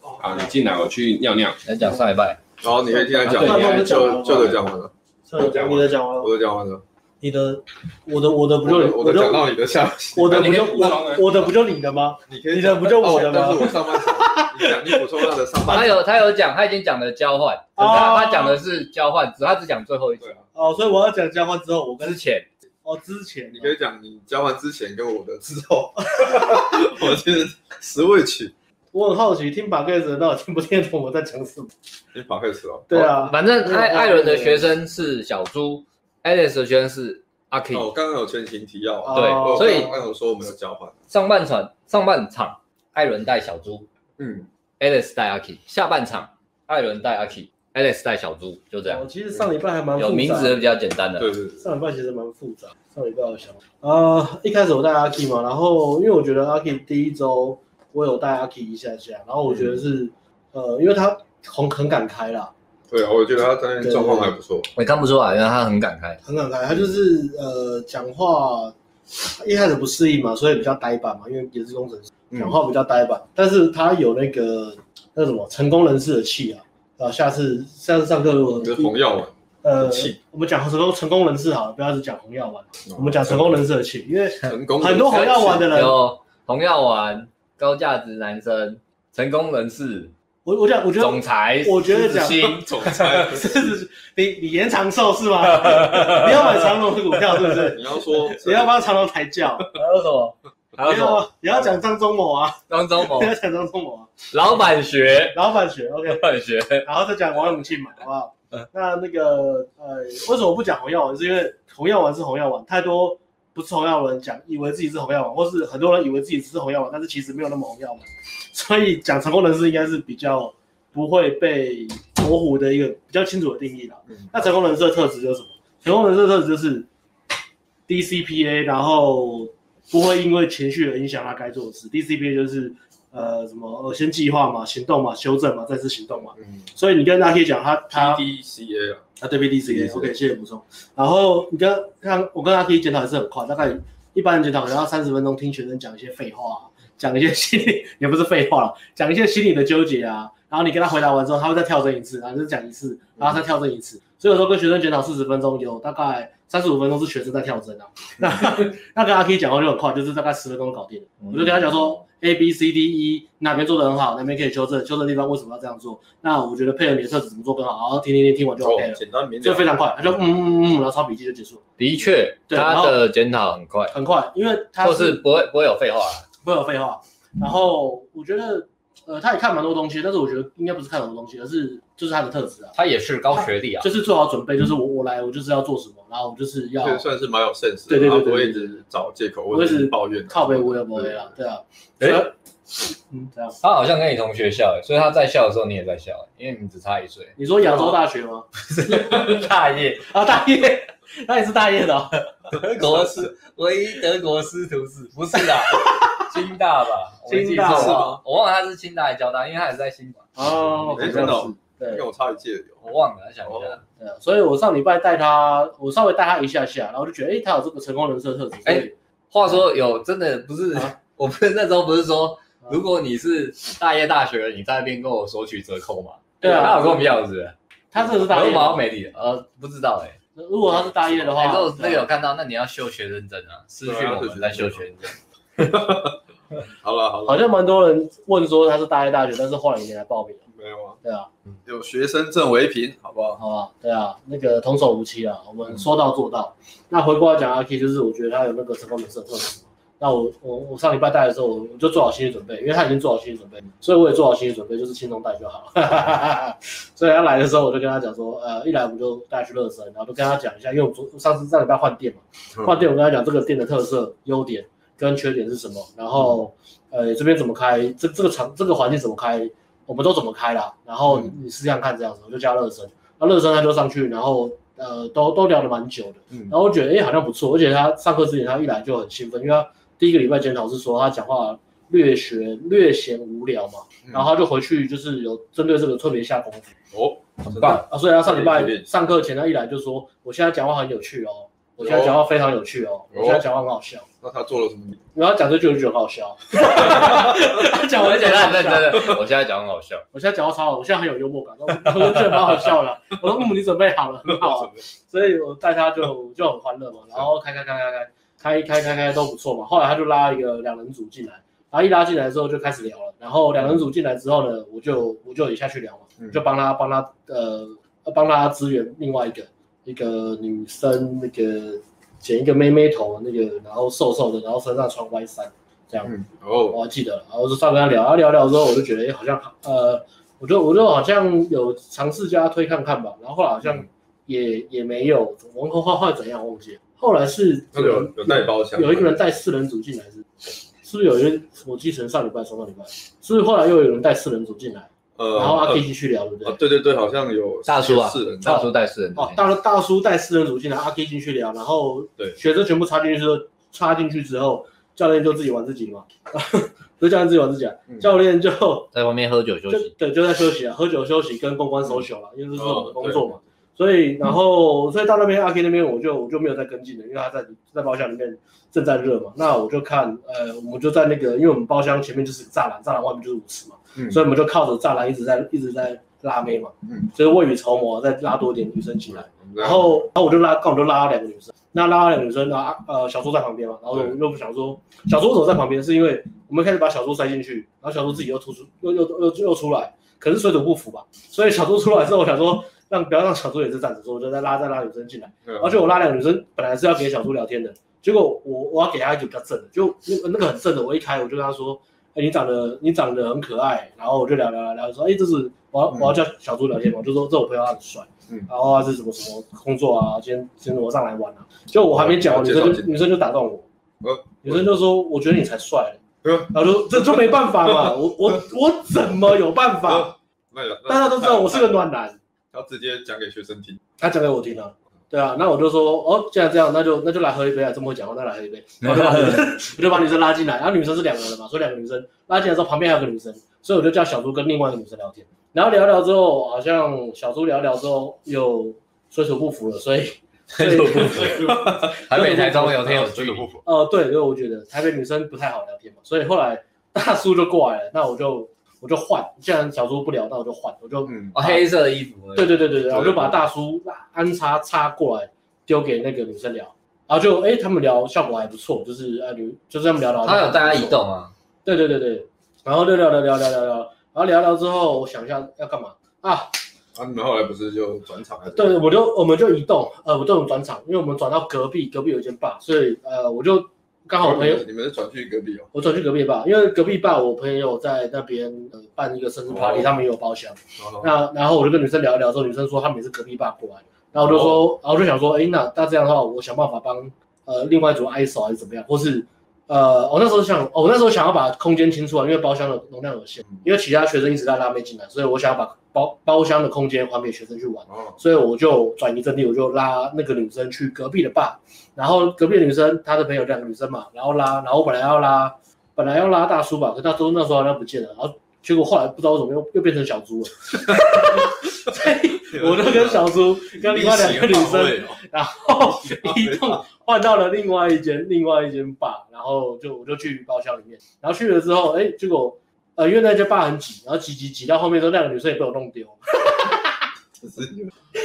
好，你进来，我去尿尿。来讲上一拜。然后你可以进来讲，就就的讲完了。你的讲完了，我的讲完了。你的，我的，我的不就我的讲到你的下，我的不就我我的不就你的吗？你可以，你的不就我的吗？但是我上半场，你讲你补充他的上半场。他有他有讲，他已经讲了交换，他他讲的是交换，只他只讲最后一句。哦，所以我要讲交换之后，我跟之前，哦之前，你可以讲你交换之前跟我的之后。[LAUGHS] 我是 switch，我很好奇，听 Podcast 的到底听不听懂我在讲什么？听 Podcast 哦。对啊，反正艾艾伦的学生是小猪，Alex 的学生是。阿 K。哦刚刚有前情提要，对，所以刚刚有说我们有交换。上半场，上半场，艾伦带小猪，嗯，Alice 带阿 K。下半场，艾伦带阿 k a l i c e 带小猪，就这样。其实上礼拜还蛮有名字的比较简单的，对对。上礼拜其实蛮复杂。上礼拜我想，呃，一开始我带阿 K 嘛，然后因为我觉得阿 K 第一周我有带阿 K 一下下，然后我觉得是，呃，因为他很很敢开啦。对啊，我觉得他当天状况还不错。我也看不出来，因为他很敢开，很敢开。他就是呃，讲话一开始不适应嘛，所以比较呆板嘛，因为也是工程师，讲话比较呆板。但是他有那个那什么成功人士的气啊。啊，下次下次上课如果红药丸，呃，我们讲成功成功人士好了，不要只讲红药丸，我们讲成功人士的气，因为很多红药丸的人有红药丸、高价值男生、成功人士。我我讲，我觉得总裁，我觉得讲总裁，[LAUGHS] 是你你延长寿是吗？[LAUGHS] 你要买长隆的股票是不是？你要说你要帮长隆抬轿，还有什么？还有什么？你要讲张忠谋啊？张忠谋，你要讲张忠谋啊？老板学，老板学，OK，老板学，然后再讲王永庆嘛，好不好？那那个呃，为什么不讲红药丸？是因为红药丸是红药丸，太多不是红药丸讲，以为自己是红药丸，或是很多人以为自己只是红药丸，但是其实没有那么红药丸。[LAUGHS] 所以讲成功人士应该是比较不会被模糊的一个比较清楚的定义啦。嗯、那成功人士的特质就是什么？成功人士的特质就是 DCPA，然后不会因为情绪而影响他该做的事。DCPA 就是呃什么先计划嘛，行动嘛，修正嘛，再次行动嘛。嗯。所以你跟大家可以讲他他 DCA 啊，啊对 DCA，OK，谢谢补充。然后你跟看我跟他可以检讨还是很快，大概一般人检讨可能要三十分钟，听学生讲一些废话，讲一些心理也不是废话了，[LAUGHS] 讲一些心理的纠结啊。然后你跟他回答完之后，他会再跳针一次，然后就讲一次，然后再跳针一次。所以有时候跟学生检讨四十分钟，有大概三十五分钟是学生在跳针啊。[LAUGHS] 那那跟阿 K 讲话就很快，就是大概十分钟搞定了。我就跟他讲说，A B C D E 哪边做的很好，哪边可以修正，修正地方为什么要这样做？那我觉得配合你的特质怎么做更好？然后听听听听完就 OK 了，简单明了，就非常快。他就嗯嗯嗯，然后抄笔记就结束。的确，他的检讨很快，很快，因为他或是不会不会有废话，不会有废话。然后我觉得。呃，他也看蛮多东西，但是我觉得应该不是看很多东西，而是就是他的特质啊。他也是高学历啊，就是做好准备，就是我我来，我就是要做什么，然后我就是要。对，算是蛮有 sense。对对对对，不会一直找借口，或者是抱怨。靠背我也不会啊，对啊。哎，嗯，这样。他好像跟你同学校，所以他在校的时候你也在校，因为你只差一岁。你说亚洲大学吗？[LAUGHS] 大业啊，大业，那也是大业的。[LAUGHS] 德国师，唯一德国师徒是不是啊？清大吧，[LAUGHS] 清大是吗？我忘了他是清大还是交大，因为他也是在新馆。哦，真的，对，因为我差一届，我忘了，想一下。对，所以我上礼拜带他，我稍微带他一下下，然后就觉得，哎，他有这个成功人设特质。哎，话说有真的不是，我们那时候不是说，如果你是大业大学，你在那边跟我索取折扣嘛？对啊，他有跟我们要是？他这是大业吗？媒体呃，不知道哎。如果他是大一的话，那个有看到，那你要休学认证啊，失去我们在休学认证。[LAUGHS] 好了好了，好像蛮多人问说他是大一大学，但是后来也没来报名。没有啊，对啊，有学生证为凭，好不好？好吧，对啊，那个童叟无欺啊，我们说到做到。那回过来讲阿 K，就是我觉得他有那个成功人设特质。那我我我上礼拜带的时候，我就做好心理准备，因为他已经做好心理准备，所以我也做好心理准备，就是轻松带就好了。[LAUGHS] 所以他来的时候，我就跟他讲说，呃，一来我们就带去热身，然后就跟他讲一下，因为我昨上次上礼拜换店嘛，换店我跟他讲这个店的特色、优点跟缺点是什么，然后呃这边怎么开，这这个场这个环境怎么开，我们都怎么开啦，然后你试试看看这样子，我就加热身，那热身他就上去，然后呃都都聊得蛮久的，然后我觉得哎好像不错，而且他上课之前他一来就很兴奋，因为他。第一个礼拜检讨是说他讲话略学略嫌无聊嘛，然后他就回去就是有针对这个特别下功夫哦，很棒啊！所以他上礼拜上课前他一来就说，我现在讲话很有趣哦，我现在讲话非常有趣哦，我现在讲话很好笑。那他做了什么？然后讲这句就觉得很好笑，他 [LAUGHS] 讲完而且他很认真的，我现在讲很好笑，我现在讲话超好，我现在很有幽默感，我就觉得蛮好笑的。[LAUGHS] 我说嗯，你准备好了，很好，所以我带他就就很欢乐嘛，然后开开开开开。开开开开都不错嘛，后来他就拉一个两人组进来，然后一拉进来之后就开始聊了，然后两人组进来之后呢，我就我就也下去聊嘛，就帮他帮他呃帮他支援另外一个一个女生那个剪一个妹妹头那个，然后瘦瘦的，然后身上穿 Y 衫这样，哦，我还记得，然后就上跟他聊，然后聊聊之后我就觉得哎好像呃，我就我就好像有尝试叫他推看看吧，然后后来好像也也没有，我们画画怎样忘记了。后来是有有带包厢，有一个人带四人组进来是，是不是有一个我记成上礼拜、上上礼拜，是不是后来又有人带四人组进来？呃，然后阿 K 继续聊，对不对？对对对，好像有大叔啊，大叔带四人哦，大大叔带四人组进来，阿 K 进去聊，然后对学生全部插进去之后，插进去之后，教练就自己玩自己嘛，[LAUGHS] 就教练自己玩自己，教练就在外面喝酒休息，对，就在休息啊，喝酒休息跟公关 social 了，因为这是我的工作嘛。所以，然后，所以到那边阿 K 那边，我就我就没有再跟进了，因为他在在包厢里面正在热嘛。那我就看，呃，我们就在那个，因为我们包厢前面就是栅栏，栅栏外面就是舞池嘛，嗯，所以我们就靠着栅栏一直在一直在拉妹嘛，嗯，所以未雨绸缪，再拉多一点女生进来，然后，然后我就拉，刚好就拉了两个女生，那拉了两个女生，然后呃，小苏在旁边嘛，然后我又不想说，小苏走在旁边，是因为我们开始把小苏塞进去，然后小苏自己又突出，又又又又出来，可是水土不服吧，所以小苏出来之后，我想说。让不要让小猪也是站着说，我就在拉再拉女生进来，而且我拉两个女生本来是要给小猪聊天的，结果我我要给她一个比较正的，就那那个很正的，我一开我就跟她说，哎，你长得你长得很可爱，然后我就聊聊聊聊说，哎，这是我要我要叫小猪聊天嘛，我就说这我朋友他很帅，然后他是什么什么工作啊，今天今天我上来玩啊，就我还没讲，女生就女生就打断我，女生就说我觉得你才帅，然后说这就没办法嘛，我我我怎么有办法？大家都知道我是个暖男。他直接讲给学生听，他讲给我听啊。对啊，那我就说哦，既然这样，那就那就来喝一杯啊，这么会讲话，那来喝一杯。然后就把女生，我就把女生拉进来，然后女生是两个人嘛，所以两个女生拉进来之后，旁边还有个女生，所以我就叫小猪跟另外一个女生聊天。然后聊聊之后，好像小猪聊聊之后又水土不服了，所以 [LAUGHS] 水土不服。[LAUGHS] 台北、台中聊天有水土不服。哦，对，因为我觉得台北女生不太好聊天嘛，所以后来大叔就过来了，那我就我就换，既然小猪不聊，那我就换，我就嗯，黑色的衣服。对对对对对，我就把大叔安插插过来，丢给那个女生聊，然后就哎，他们聊效果还不错，就是啊女就是他们聊聊。他有带他移动啊？对对对对，然后就聊聊聊聊聊聊。然后聊聊之后，我想一下要干嘛啊？啊，你们后来不是就转场？对，我就我们就移动，呃，我就转场，因为我们转到隔壁，隔壁有一间 bar，所以呃，我就刚好我朋友，你们是转去隔壁哦？我转去隔壁 bar，因为隔壁 bar 我朋友在那边呃办一个生日 party，他们也有包厢。那然后我就跟女生聊一聊之后，女生说他们也是隔壁 bar 过来，然后我就说，然后我就想说，哎，那那这样的话，我想办法帮呃另外一组挨手还是怎么样，或是。呃，我那时候想，我那时候想要把空间清出来，因为包厢的容量有限，因为其他学生一直在拉妹进来，所以我想要把包包厢的空间还给学生去玩，所以我就转移阵地，我就拉那个女生去隔壁的吧，然后隔壁的女生她的朋友两个女生嘛，然后拉，然后我本来要拉，本来要拉大叔吧，可大叔那时候好像不见了，然后结果后来不知道为什么又又变成小猪了，[LAUGHS] 所以我就跟小猪跟另外两个女生，然后移动。换到了另外一间另外一间吧，然后就我就去包厢里面，然后去了之后，哎，结果呃因为那间吧很挤，然后挤挤挤到后面，都两个女生也被我弄丢，[LAUGHS]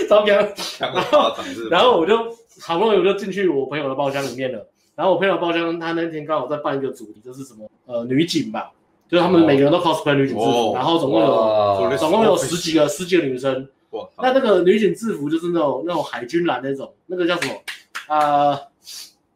糟糕，然后然后我就好不容易我就进去我朋友的包厢里面了，然后我朋友的包厢他那天刚好在办一个主题，就是什么呃女警吧，就是他们每个人都 cosplay 女警制服，然后总共有总共有十几个十几个女生，那那个女警制服就是那种那种海军蓝那种，那个叫什么啊？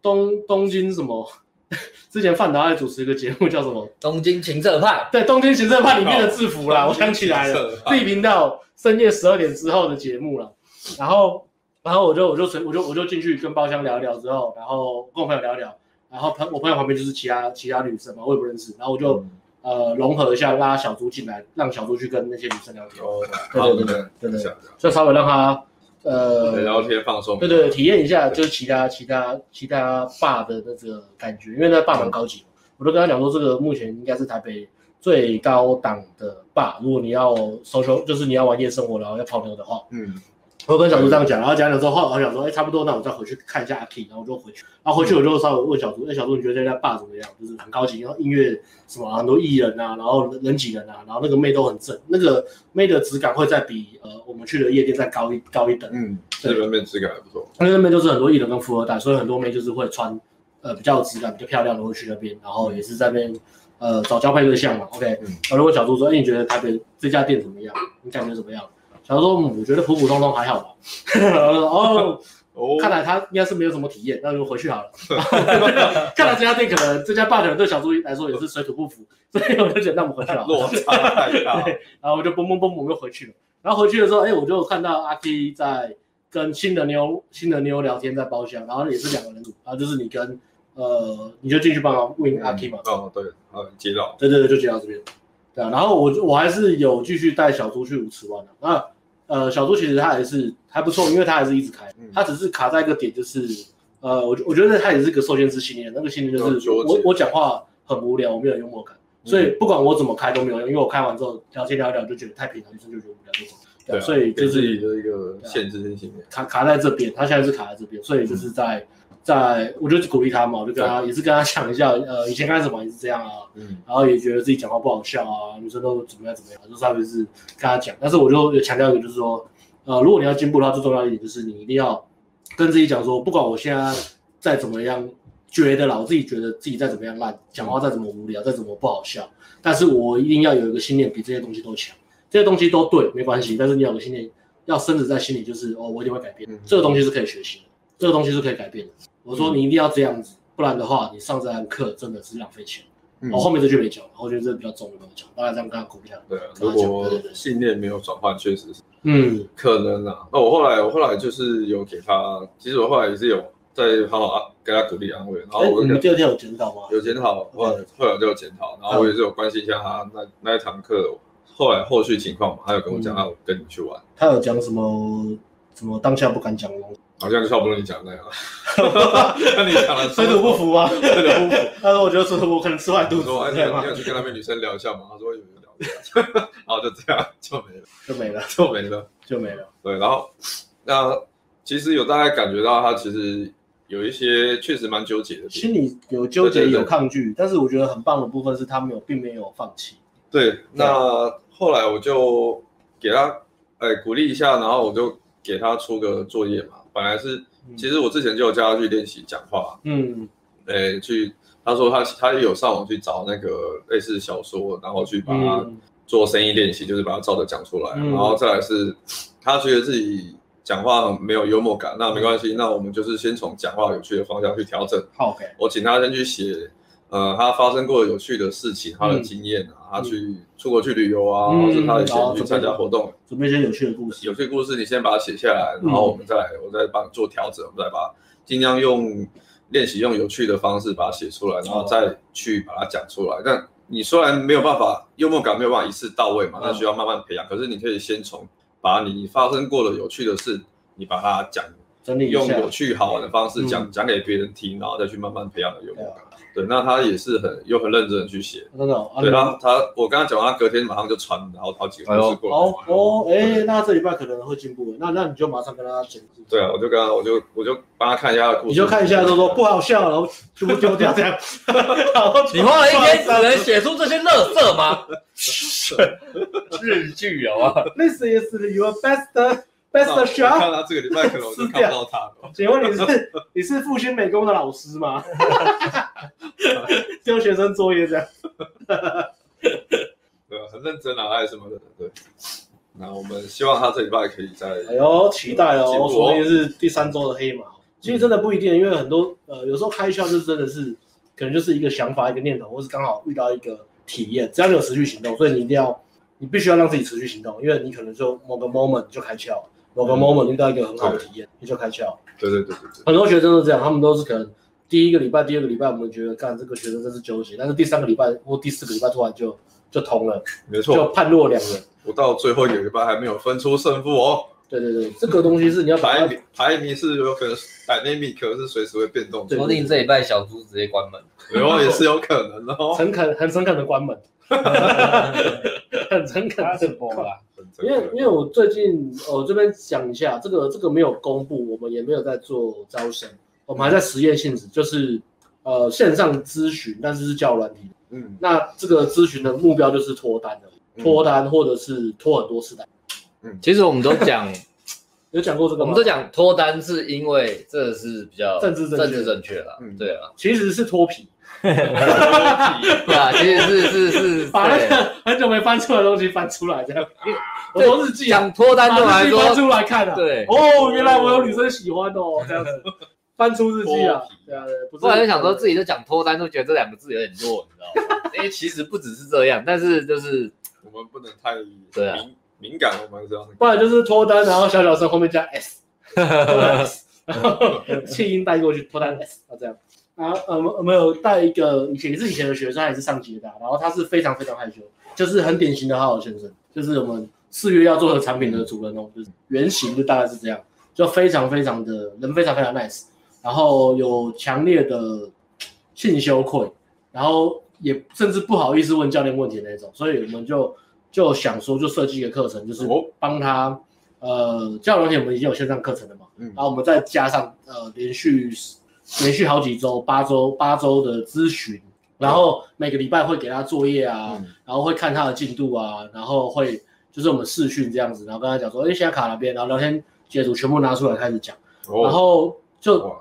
东东京什么？[LAUGHS] 之前范导爱主持一个节目叫什么？东京情色派。对，东京情色派里面的制服啦，我想起来了，自己频道深夜十二点之后的节目了。然后，然后我就我就随我就我就进去跟包厢聊一聊之后，然后跟我朋友聊一聊，然后朋我朋友旁边就是其他其他女生嘛，我也不认识，然后我就、嗯、呃融合一下，拉小猪进来，让小猪去跟那些女生聊天。哦，对对对对对对，就稍微让他。呃，聊天放松，对对，体验一下就是其他其他其他爸的那个感觉，因为那爸蛮高级，我都跟他讲说，这个目前应该是台北最高档的吧，如果你要 social，就是你要玩夜生活然后要泡妞的话，嗯。我跟小猪这样讲，然后讲讲之后，后来我想说，哎，差不多，那我再回去看一下阿 K，然后我就回去，然后回去我就稍微问小猪，哎，小猪你觉得这家吧怎么样？就是很高级，然后音乐什么很多艺人啊，然后人挤人啊，然后那个妹都很正，那个妹的质感会再比呃我们去的夜店再高一高一等。嗯，日本妹质感还不错。那边妹都是很多艺人跟富二代，所以很多妹就是会穿呃比较有质感、比较漂亮的会去那边，然后也是在那边呃找交配对象嘛。OK，嗯，然后如果小猪说，哎，你觉得台北这家店怎么样？你感觉怎么样？小猪说：“我觉得普普通通还好吧。”哦，哦，看来他应该是没有什么体验，那就回去好了。[LAUGHS] 看来这家店可能这家吧可能对小猪来说也是水土不服，[LAUGHS] 所以我就觉得那我们回去好了。落差太大。[LAUGHS] 然后我就嘣嘣嘣，我又回去了。然后回去的时候，哎，我就看到阿 K 在跟新的妞新的妞聊天，在包厢，然后也是两个人组，然后就是你跟呃，你就进去帮忙问阿 K 嘛。哦，对，好，接到。对对对，就接到这边。对啊，然后我我还是有继续带小猪去五池湾的啊。呃，小猪其实他还是还不错，因为他还是一直开，他只是卡在一个点，就是呃，我我觉得他也是个受限制信念，那个信念就是我我讲话很无聊，我没有幽默感，所以不管我怎么开都没有用，因为我开完之后聊天聊一聊就觉得太平了，女生就觉得无聊。对，所以就是自己的一个限制性信念，卡卡在这边，他现在是卡在这边，所以就是在。在，我就鼓励他嘛，我就跟他也是跟他讲一下，呃，[LAUGHS] 以前开始玩也是这样啊，嗯，然后也觉得自己讲话不好笑啊，女生都怎么样怎么样，就稍微是跟他讲，但是我就强调一个，就是说，呃，如果你要进步的话，最重要一点就是你一定要跟自己讲说，不管我现在再怎么样觉得啦，我自己觉得自己再怎么样烂，讲话再怎么无聊，再怎么不好笑，但是我一定要有一个信念，比这些东西都强，这些东西都对，没关系，但是你有个信念要深植在心里，就是哦，我一定会改变，嗯，这个东西是可以学习的，这个东西是可以改变的。我说你一定要这样子，不然的话，你上这堂课真的是浪费钱。我、嗯哦、后面这句没讲，我觉得这比较重要的讲，大概这样跟他鼓励下。对，如果信念没有转换，确实是，嗯，可能啊。那我后来，我后来就是有给他，其实我后来也是有在好好给他鼓励安慰。然后我你们第二天有检讨吗？有检讨，后来后来就有检讨，然后我也是有关心一下他那那一堂课后来后续情况嘛，他有跟我讲，他有跟你去玩。他有讲什么？什么当下不敢讲的东西。好像就差不多你讲的那样。[LAUGHS] 那你讲了 [LAUGHS] 水土不服吗？水土不服。[LAUGHS] 他说我觉得水土不服，可能吃坏肚子。说你要去跟那边女生聊一下嘛？他说有聊一下。然后就这样就没了，就没了，就没了，就没了。对，然后那其实有大概感觉到他其实有一些确实蛮纠结的，心里有纠结有抗拒，但是我觉得很棒的部分是他没有并没有放弃。对，那后来我就给他哎鼓励一下，然后我就给他出个作业嘛。本来是，其实我之前就有叫他去练习讲话，嗯，诶，去，他说他他也有上网去找那个类似小说，然后去把它做声音练习，就是把它照着讲出来，嗯、然后再来是，他觉得自己讲话没有幽默感，那没关系，那我们就是先从讲话有趣的方向去调整。OK，我请他先去写。呃，他发生过有趣的事情，他的经验啊，嗯、他去出国去旅游啊，嗯、或者他以前去参加活动，准备一些有趣的故事。有趣故事，你先把它写下来，然后我们再来，我再帮你做调整，我们再把尽量用练习用有趣的方式把它写出来，然后再去把它讲出来。但你虽然没有办法幽默感没有办法一次到位嘛，那需要慢慢培养。可是你可以先从把你发生过的有趣的事，你把它讲，整理用有趣好玩的方式讲讲给别人听，然后再去慢慢培养的幽默感。对，那他也是很又很认真的去写，真的。对他，他我刚刚讲完，他隔天马上就传，然后好几个故事过来。哦哦，哎，那这礼拜可能会进步。那那你就马上跟他讲。对啊，我就跟他，我就我就帮他看一下故事。你就看一下，就说不好笑，然后全部丢掉这样。[LAUGHS] 你花了一天只能写出这些垃圾吗？[LAUGHS] 日剧啊，This is your best。Best shot。看他这个礼拜可能我就看不到他。请问你是你是复兴美工的老师吗？[LAUGHS] 教学生作业这样。对，很认真啊，还有什么的？对。那我们希望他这礼拜可以再。哎呦，期待哦！我昨天是第三周的黑马。其实真的不一定，因为很多呃，有时候开窍就真的是可能就是一个想法、一个念头，或是刚好遇到一个体验。只要你有持续行动，所以你一定要，你必须要让自己持续行动，因为你可能就某个 moment 就开窍。某个 moment 遇到一个很好的体验，你就开窍。对对对对对。很多学生都是这样，他们都是可能第一个礼拜、第二个礼拜，我们觉得干这个学生真是纠结，但是第三个礼拜或第四个礼拜突然就就通了，没错，就判若两人。我到最后一个礼拜还没有分出胜负哦。对对对，这个东西是你要排名，排名是有可能，dynamic 是随时会变动。说不定这礼拜小猪直接关门，然后也是有可能的哦。诚恳，很诚恳的关门。[LAUGHS] 很诚恳的播啦。因为因为我最近我这边讲一下，这个这个没有公布，我们也没有在做招生，我们还在实验性质，就是呃线上咨询，但是是教软体。嗯，那这个咨询的目标就是脱单的，脱单或者是脱很多次单。嗯，其实我们都讲 [LAUGHS] 有讲过这个，我们都讲脱单是因为这是比较政治正确，政治正确了。嗯，对啊，其实是脱皮。[LAUGHS] 对啊，其实是是是把那个很久没翻出来的东西翻出来，这样。我从日记讲脱单就来说翻出来看了。对，哦，原来我有女生喜欢哦，这样子翻出日记啊。对啊，不然就想说自己就讲脱单，就觉得这两个字有点弱，你知道吗？因为其实不只是这样，但是就是 [LAUGHS] 我们不能太对啊敏感，我们这样。不然就是脱单，然后小小声后面加 s，[LAUGHS] 然后气音带过去脱单 s，啊这样。啊，呃，我们有带一个以前也是以前的学生，还是上捷达，然后他是非常非常害羞，就是很典型的好好先生，就是我们四月要做的产品的主人哦，就是原型就大概是这样，就非常非常的人非常非常 nice，然后有强烈的性羞愧，然后也甚至不好意思问教练问题那种，所以我们就就想说就设计一个课程，就是帮他，呃，教练我们已经有线上课程了嘛，嗯，然后我们再加上呃连续。连续好几周，八周八周的咨询，然后每个礼拜会给他作业啊，嗯、然后会看他的进度啊，然后会就是我们试训这样子，然后跟他讲说，哎，现在卡哪边，然后聊天截图全部拿出来开始讲，哦、然后就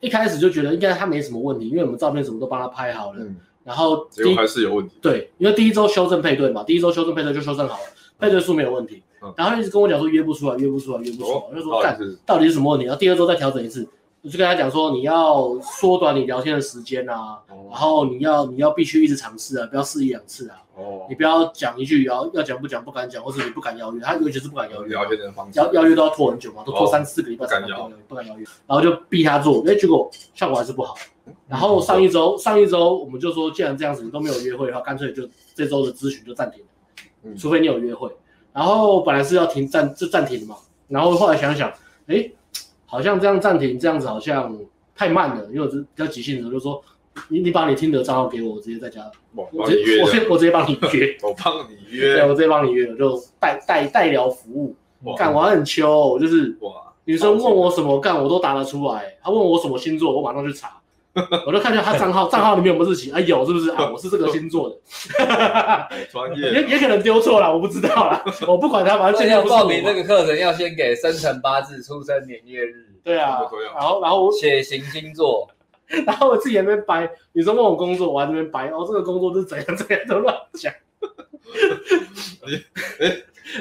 一开始就觉得应该他没什么问题，因为我们照片什么都帮他拍好了，嗯、然后结果还是有问题，对，因为第一周修正配对嘛，第一周修正配对就修正好了，配对数没有问题，嗯、然后一直跟我讲说约不出来，约不出来，约不出来，我、哦、就说干，到底是什么问题？然后第二周再调整一次。我就跟他讲说，你要缩短你聊天的时间啊，然后你要你要必须一直尝试啊，不要试一两次啊。哦。你不要讲一句，要要讲不讲不敢讲，或者你不敢邀约，他尤其是不敢邀约。聊天的方式。邀邀约都要拖很久嘛，都拖三四个礼拜才能邀约，不敢邀约。然后就逼他做，哎，结果效果还是不好。然后上一周上一周我们就说，既然这样子你都没有约会的话，干脆就这周的咨询就暂停了，除非你有约会。然后本来是要停暂就暂停的嘛，然后后来想想。哎，好像这样暂停这样子好像太慢了，因为我是比较急性子，就说你你把你听的账号给我，我直接在家，我我直接我我直接帮你约，[LAUGHS] 我帮你约，对，我直接帮你约，就代代代聊服务，干我很秋，就是哇，女生问我什么干我都答得出来，她问我什么星座，我马上去查。[LAUGHS] 我就看一下他账号，[LAUGHS] 账号里面有没有日期？哎，有是不是啊？[LAUGHS] 我是这个星座的，专业也也可能丢错了，我不知道啦。我不管他，反正要报名这个课程要先给生辰八字、出生年月日。对啊，然后然后写行星座，然后我自己在那边掰。你说问我工作，我在那边掰。哦，这个工作是怎样怎样都乱讲。[LAUGHS]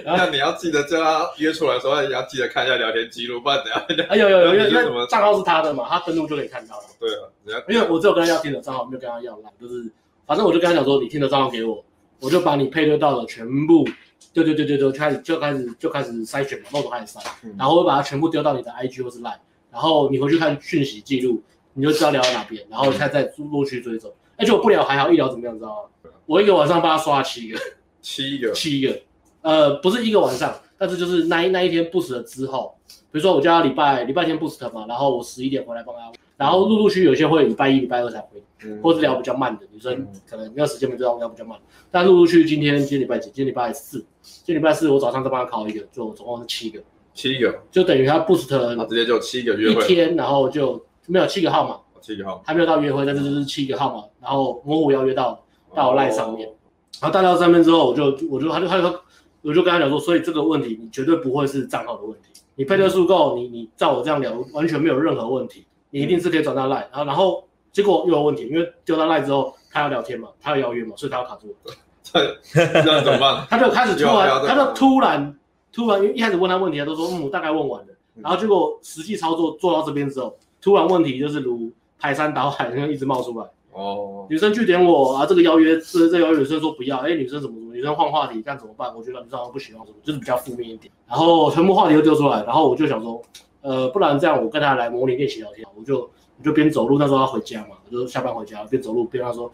那你要记得叫他约出来的时候，你要记得看一下聊天记录，不然等下。哎有有有，因为账号是他的嘛，他登录就可以看到了。对啊，因为我只有跟他要听的账号，没有跟他要赖，就是反正我就跟他讲说，你听的账号给我，我就把你配对到的全部，对对对对对，开始就开始就开始筛选嘛，漏斗开始筛，然后我把它全部丢到你的 IG 或是 Line，，然后你回去看讯息记录，你就知道聊到哪边，然后他再陆续追踪。而且我不聊还好，一聊怎么样，知道吗？我一个晚上帮他刷七个，七个，七个。呃，不是一个晚上，但是就是那一那一天 boost 了之后，比如说我叫他礼拜礼拜天 boost 嘛，然后我十一点回来帮他，然后陆陆续续有些会礼拜一、礼拜二才回，嗯、或者聊比较慢的女生，可能没有时间没知道聊比较慢，但陆陆续续今天今天礼拜几？今天礼拜四，今天礼拜四我早上再帮他考一个，就总共是七个，七个，就等于他 boost 了，直接就七个约会一天，然后就没有七个号码，七个号还没有到约会，但是就是七个号码，然后模糊邀约到到赖上面，然后带到上面之后，我就我就他就他就。我就跟他讲说，所以这个问题你绝对不会是账号的问题，你配对数够，你你照我这样聊，完全没有任何问题，你一定是可以转到赖，然后然后结果又有问题，因为丢到赖之后，他要聊天嘛，他要邀约嘛，所以他要卡住。这这怎么办？[LAUGHS] 他就开始突然，他就突然突然，因为一开始问他问题，他都说嗯，大概问完了，然后结果实际操作做到这边之后，突然问题就是如排山倒海，然后一直冒出来。哦，女生拒点我啊，这个邀约，这这邀约女生说不要，哎，女生怎么怎么，女生换话题，该怎么办？我觉得女生不喜欢什么，就是比较负面一点。然后全部话题都丢出来，然后我就想说，呃，不然这样，我跟他来模拟练习聊天，我就我就边走路，那时候要回家嘛，我就下班回家边走路边跟他说，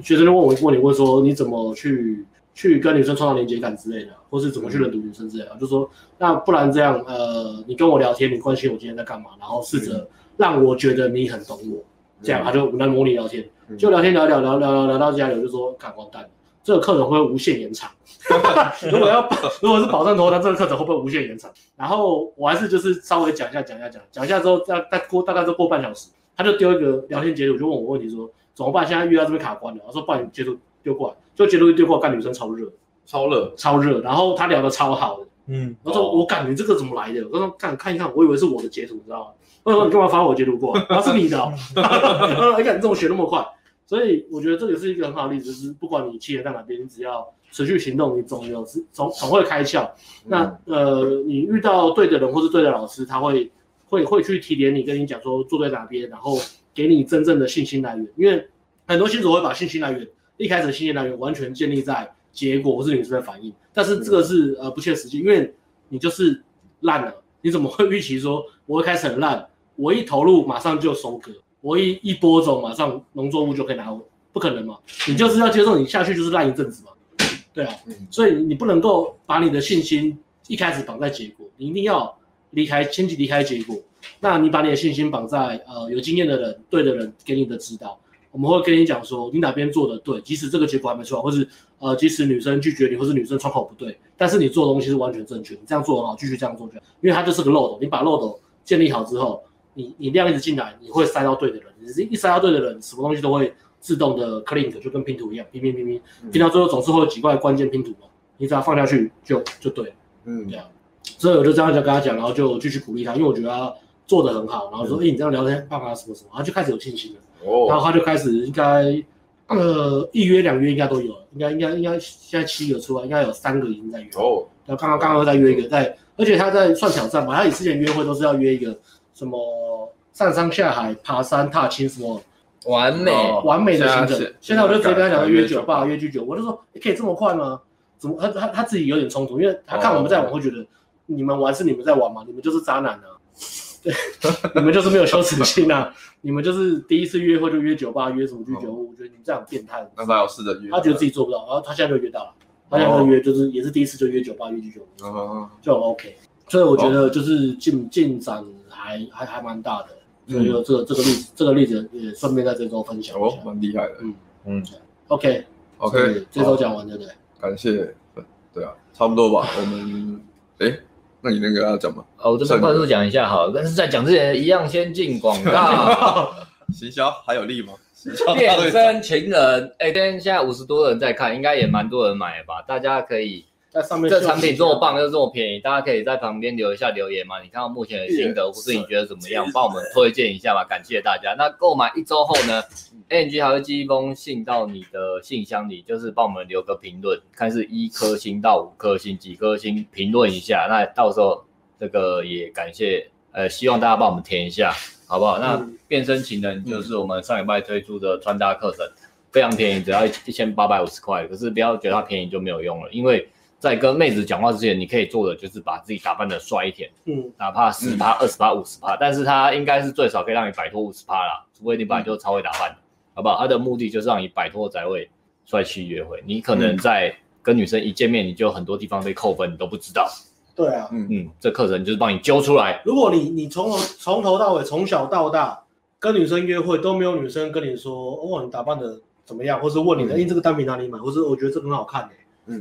学生就问我问你问说你怎么去去跟女生创造连接感之类的，或是怎么去认读女生之类的，就说那不然这样，呃，你跟我聊天，你关心我今天在干嘛，然后试着让我觉得你很懂我。这样他就我们来模拟聊天，就聊天聊聊聊聊聊聊到家里，我就说，看完蛋了，这个课程会无限延长。[LAUGHS] 如果要保，如果是保证投单，这个课程会不会无限延长？然后我还是就是稍微讲一下，讲一下，讲讲一下之后，再再过大概就过半小时，他就丢一个聊天截图，就问我问题说怎么办？现在遇到这边卡关了，我说把你截图丢过来，就截图一丢过来，干女生超热，超热，超热。然后他聊得超好的，嗯，我说我感觉这个怎么来的？我说看看一看，我以为是我的截图，你知道吗？我说你干嘛发我截图过来？啊，是你的，[LAUGHS] 你看你这么学那么快，所以我觉得这个是一个很好的例子，就是不管你企业在哪边，你只要持续行动，你总有总总会开窍。那呃，你遇到对的人或是对的老师，他会会会去提点你，跟你讲说做对哪边，然后给你真正的信心来源。因为很多新手会把信心来源一开始的信心来源完全建立在结果或是你是在反应，但是这个是呃不切实际，因为你就是烂了，你怎么会预期说我会开始很烂？我一投入马上就收割，我一一播种马上农作物就可以拿回，不可能嘛？你就是要接受你下去就是烂一阵子嘛，对啊，所以你不能够把你的信心一开始绑在结果，你一定要离开，先去离开结果。那你把你的信心绑在呃有经验的人，对的人给你的指导，我们会跟你讲说你哪边做的对，即使这个结果还没出来，或是呃即使女生拒绝你，或是女生窗口不对，但是你做的东西是完全正确，你这样做很好，继续这样做就好，因为它就是个漏斗，你把漏斗建立好之后。你你量一直进来，你会塞到对的人。你一塞到对的人，什么东西都会自动的 clink，就跟拼图一样，拼拼拼拼，拼到最后总是会有几块关键拼图嘛。你只要放下去就就对了，嗯，这样。所以我就这样就跟他讲，然后就继续鼓励他，因为我觉得他做的很好。然后说，哎、嗯欸，你这样聊天，爸爸什么什么，然后就开始有信心了。哦。然后他就开始应该呃一约两约应该都有了，应该应该应该现在七个出来，应该有三个已经在约。哦。然后刚刚刚刚在约一个，在而且他在算挑战嘛，他以之前约会都是要约一个。什么上山下海、爬山、踏青，什么完美、哦、完美的行程。现在我就直接跟他讲约酒吧、约居酒，我就说你可以这么快吗？怎么他他他自己有点冲突，因为他看我们在玩，会觉得你们玩是你们在玩嘛，你们就是渣男啊，对，[LAUGHS] 你们就是没有羞耻心啊，[LAUGHS] 你们就是第一次约会就约酒吧、约什么居酒屋，我觉得你们这样变态。那他有试着约，他觉得自己做不到，然后他现在就约到了，他现在就约就是也是第一次就约酒吧、约居酒屋，就很 OK。所以我觉得就是进进展还还还蛮大的。所以有这个这个例子，这个例子也顺便在这周分享一下。哦，蛮厉害的。嗯嗯，OK OK，这周讲完对不对？感谢。对啊，差不多吧。[LAUGHS] 我们哎，那你那个要讲吗？哦，我这边快速讲一下好了，但是在讲之前一样先进广告。[LAUGHS] 行销还有利吗？变身情人，哎，今天现在五十多人在看，应该也蛮多人买吧？大家可以。在上面，这产品这么棒又这么便宜，大家可以在旁边留一下留言嘛？你看到目前的心得，或是你觉得怎么样？帮我们推荐一下吧，感谢大家。那购买一周后呢，ANG 还会寄一封信到你的信箱里，就是帮我们留个评论，看是一颗星到五颗星，几颗星评论一下。那到时候这个也感谢，呃，希望大家帮我们填一下，好不好？那变身情人就是我们上礼拜推出的穿搭课程，非常便宜，只要一千八百五十块。可是不要觉得它便宜就没有用了，因为。在跟妹子讲话之前，你可以做的就是把自己打扮的帅一点，嗯，哪怕十趴、二十趴、五十趴，但是他应该是最少可以让你摆脱五十趴啦，除非你本来就超会打扮，好不好？他的目的就是让你摆脱宅位，帅气约会。你可能在跟女生一见面，你就很多地方被扣分，你都不知道。对啊，嗯嗯，这课程就是帮你揪出来。如果你你从头从头到尾，从小到大跟女生约会都没有女生跟你说，哦，你打扮的怎么样，或是问你的，哎，这个单品哪里买，或是我觉得这个很好看欸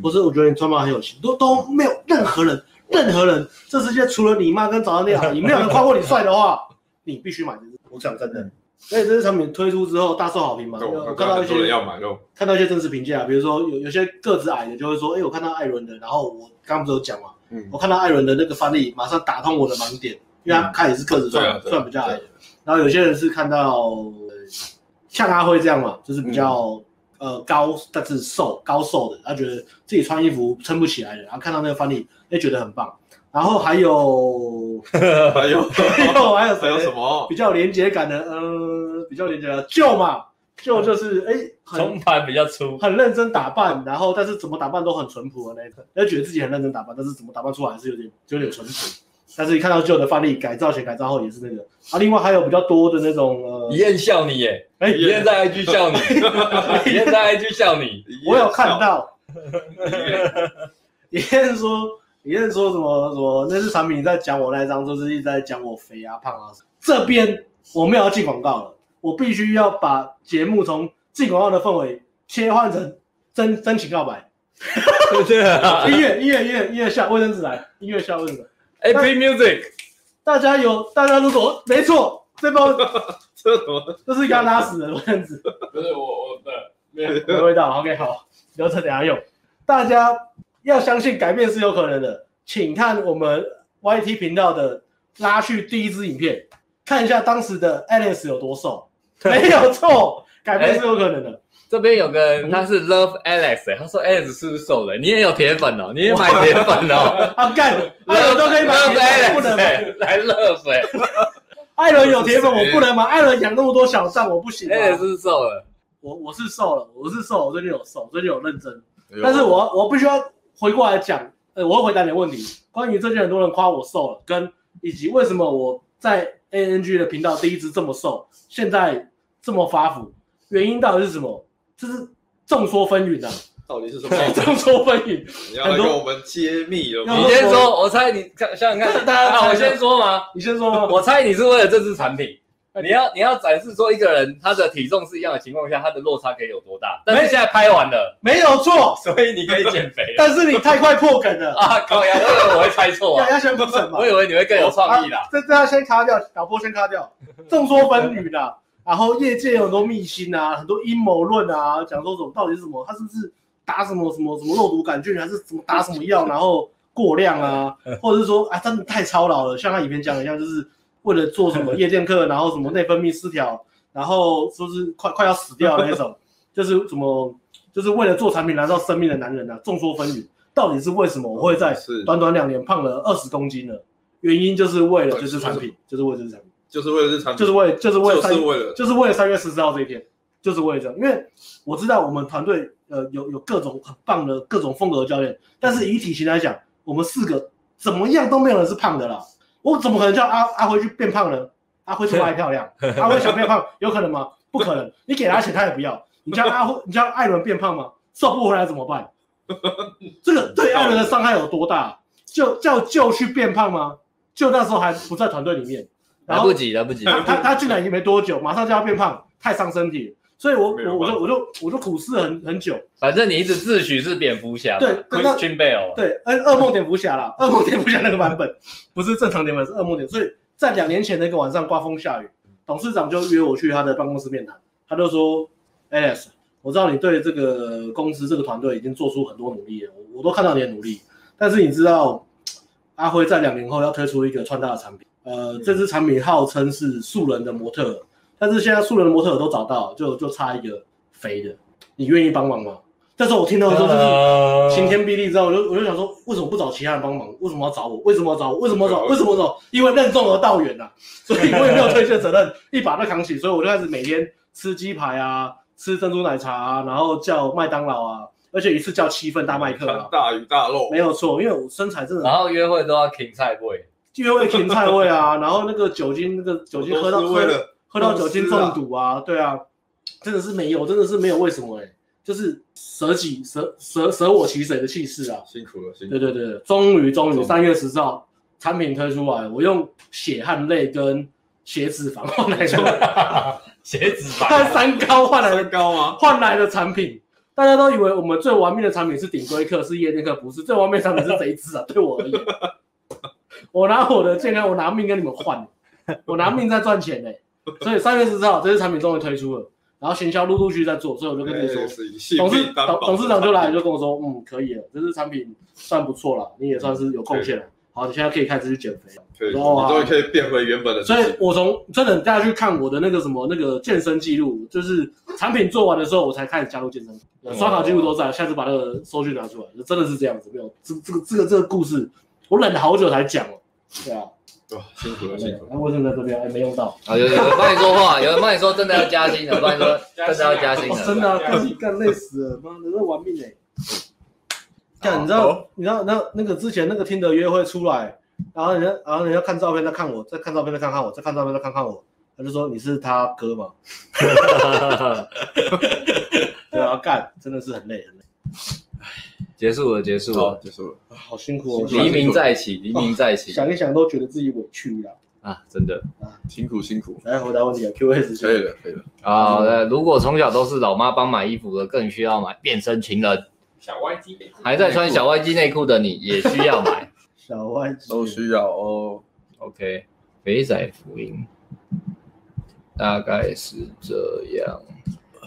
不是，我觉得你穿帮很有型，都都没有任何人，任何人，这世界除了你妈跟早上那样，你 [LAUGHS] 没有人夸过你帅的话，你必须买这只。我想真的，所以这支产品推出之后大受好评嘛。我看到一些要买就看到一些真实评价，比如说有有些个子矮的就会说，哎，我看到艾伦的，然后我刚刚不是有讲嘛，嗯，我看到艾伦的那个范例，马上打通我的盲点，因为他他也是个子算算比较矮的。然后有些人是看到像阿辉这样嘛，就是比较。呃，高但是瘦，高瘦的，他觉得自己穿衣服撑不起来的，然后看到那个范例，也觉得很棒。然后还有，还有，还有，还有？还有什么比较连接感的？嗯、呃，比较连接的，旧嘛，旧就是哎，中盘比较粗，很认真打扮，然后但是怎么打扮都很淳朴的那一种，他觉得自己很认真打扮，但是怎么打扮出来还是有点，有点淳朴。但是你看到旧的范例，改造前改造后也是那个啊。另外还有比较多的那种呃，李燕笑你耶，哎，李燕在 IG 笑你，[LAUGHS] 一燕在 IG 笑你，[LAUGHS] 我有看到。一燕说，李燕说什么什么？那是产品在讲我那一张，就是一直在讲我肥啊胖啊。这边我没有要进广告了，我必须要把节目从进广告的氛围切换成真真情告白。[LAUGHS] 对啊，音乐音乐音乐音乐下卫生纸来，音乐下卫生纸。哎，Play music，大家有大家如果没错，这包 [LAUGHS] 这什么？这是刚拉屎的样子，不是我我的没有没味道。OK，好，留着等下用。大家要相信改变是有可能的，请看我们 YT 频道的拉去第一支影片，看一下当时的 Alex 有多瘦，没有错，改变是有可能的。这边有个人，他是 Love Alex，他说 Alex 是不是瘦了？你也有铁粉哦，你也买铁粉哦。[LAUGHS] 啊干，艾伦都可以买铁粉，不能买来 Love。[LAUGHS] 艾伦有铁粉，我不能买。艾伦养那么多小账，我不行。Alex 是瘦了，我我是瘦了，我是瘦，我最近有瘦，最近有认真。但是我我必须要回过来讲，呃，我会回答你的问题，关于最近很多人夸我瘦了，跟以及为什么我在 ANG 的频道第一支这么瘦，现在这么发福，原因到底是什么？就是众说纷纭的，[LAUGHS] 到底是什么？[LAUGHS] 众说纷纭，你要来跟我们揭秘了吗？你先说，我猜你想想看，大家，我先说吗？你先说吗？我猜你是为了这支产品，你要你要展示说一个人他的体重是一样的情况下，他的落差可以有多大？但是现在拍完了，没有错，[LAUGHS] 所以你可以减肥。但是你太快破梗了啊！高压，我以为我会猜错啊，要先不整嘛？我以为你会更有创意啦。这这要先卡掉，导播先卡掉，众说纷纭的。然后业界有很多秘辛啊，很多阴谋论啊，讲说什么到底是什么？他是不是打什么什么什么肉毒杆菌，还是什么打什么药，然后过量啊？[LAUGHS] 或者是说啊，真的太操劳了，像他影片讲的一样，就是为了做什么夜店课，然后什么内分泌失调，然后说是快快要死掉的那种，[LAUGHS] 就是什么就是为了做产品燃烧生命的男人啊，众说纷纭，到底是为什么我会在短短两年胖了二十公斤呢？原因就是为了就是产品，就是为了这产品。就是为了这场，就是为，就是为了三，就是为了，就是为了三月十四号这一天，就是为了这样。因为我知道我们团队呃有有各种很棒的各种风格的教练，但是以体型来讲，我们四个怎么样都没有人是胖的啦。我怎么可能叫阿阿辉去变胖呢？阿辉这么爱漂亮，[LAUGHS] 阿辉想变胖有可能吗？不可能。你给他钱他也不要。你叫阿辉，你叫艾伦变胖吗？瘦不回来怎么办？这个 [LAUGHS] 对艾伦的伤害有多大？就叫就去变胖吗？就那时候还不在团队里面，来不及，来不及。他他他进来已经没多久，马上就要变胖，太伤身体。所以我我我就我就我就苦思很很久。反正你一直自诩是蝙蝠侠，对，跟 Christian Bale，对，嗯噩梦蝙蝠侠啦，噩梦蝙蝠侠那个版本不是正常版本，是噩梦蝙。所以在两年前的一个晚上，刮风下雨，董事长就约我去他的办公室面谈，他就说：“Alex，我知道你对这个公司这个团队已经做出很多努力了，我我都看到你的努力，但是你知道，阿辉在两年后要推出一个穿搭的产品，呃，这支产品号称是素人的模特。”但是现在素人的模特都找到，就就差一个肥的，你愿意帮忙吗？但是我听到的时候就是晴天霹雳，之后我就我就想说，为什么不找其他人帮忙？为什么要找我？为什么要找我？为什么要找我？为什么要找？因为任重而道远呐、啊，所以我也没有推卸责任，一把都扛起，所以我就开始每天吃鸡排啊，吃珍珠奶茶啊，然后叫麦当劳啊，而且一次叫七份大麦克啊，大鱼大肉，没有错，因为我身材真的，然后约会都要芹菜味，约会芹菜味啊，[LAUGHS] 然后那个酒精那个酒精喝到喝喝到酒精中毒啊，对啊，真的是没有，真的是没有，为什么哎、欸？就是舍己舍舍舍我其谁的气势啊！辛苦了，辛苦了。对对对，终于终于三月十四号产品推出来，我用血汗泪跟血脂肪换来的，[LAUGHS] 血脂肪，汗三高换来的高吗？换来的产品，大家都以为我们最完美的产品是顶规客，是夜店客，不是最完美的产品是这一支啊！对我而言，[LAUGHS] 我拿我的健康，我拿命跟你们换，我拿命在赚钱呢、欸。所以三月十四号，这支产品终于推出了，然后行销陆陆续续在做，所以我就跟你说，董事董董事长就来就跟我说，嗯，可以了，这支产品算不错了，你也算是有贡献了。好，你现在可以开始去减肥了，对，你终于可以变回原本的。所以我从真的大家去看我的那个什么那个健身记录，就是产品做完的时候，我才开始加入健身，刷卡记录都在，下次把那个收据拿出来，就真的是这样子，没有这这个这个这个故事，我忍了好久才讲哦，对啊。哇，辛苦了，辛苦了。那为什么在这边还没用到？啊，有有人帮你说话，有人帮你说真的要加薪的，帮你说真的要加薪的，[LAUGHS] 真的干干累死了，妈的，那玩命哎！干，你知道，你知道那那个之前那个听的约会出来，然后人家，然后人家看照片再看我，再看照片再看看我，再看照片再看看我，他就说你是他哥吗？[LAUGHS] 对啊，干，真的是很累很累。结束了，结束了，结束了，好辛苦哦！黎明再起，黎明再起，想一想都觉得自己委屈了啊！真的啊，辛苦辛苦。来回答问题啊，QS 可以了，可以了。好的，如果从小都是老妈帮买衣服的，更需要买变身情人。小歪鸡内裤，还在穿小歪鸡内裤的你也需要买。[LAUGHS] 小歪鸡都需要哦。OK，肥仔福音大概是这样。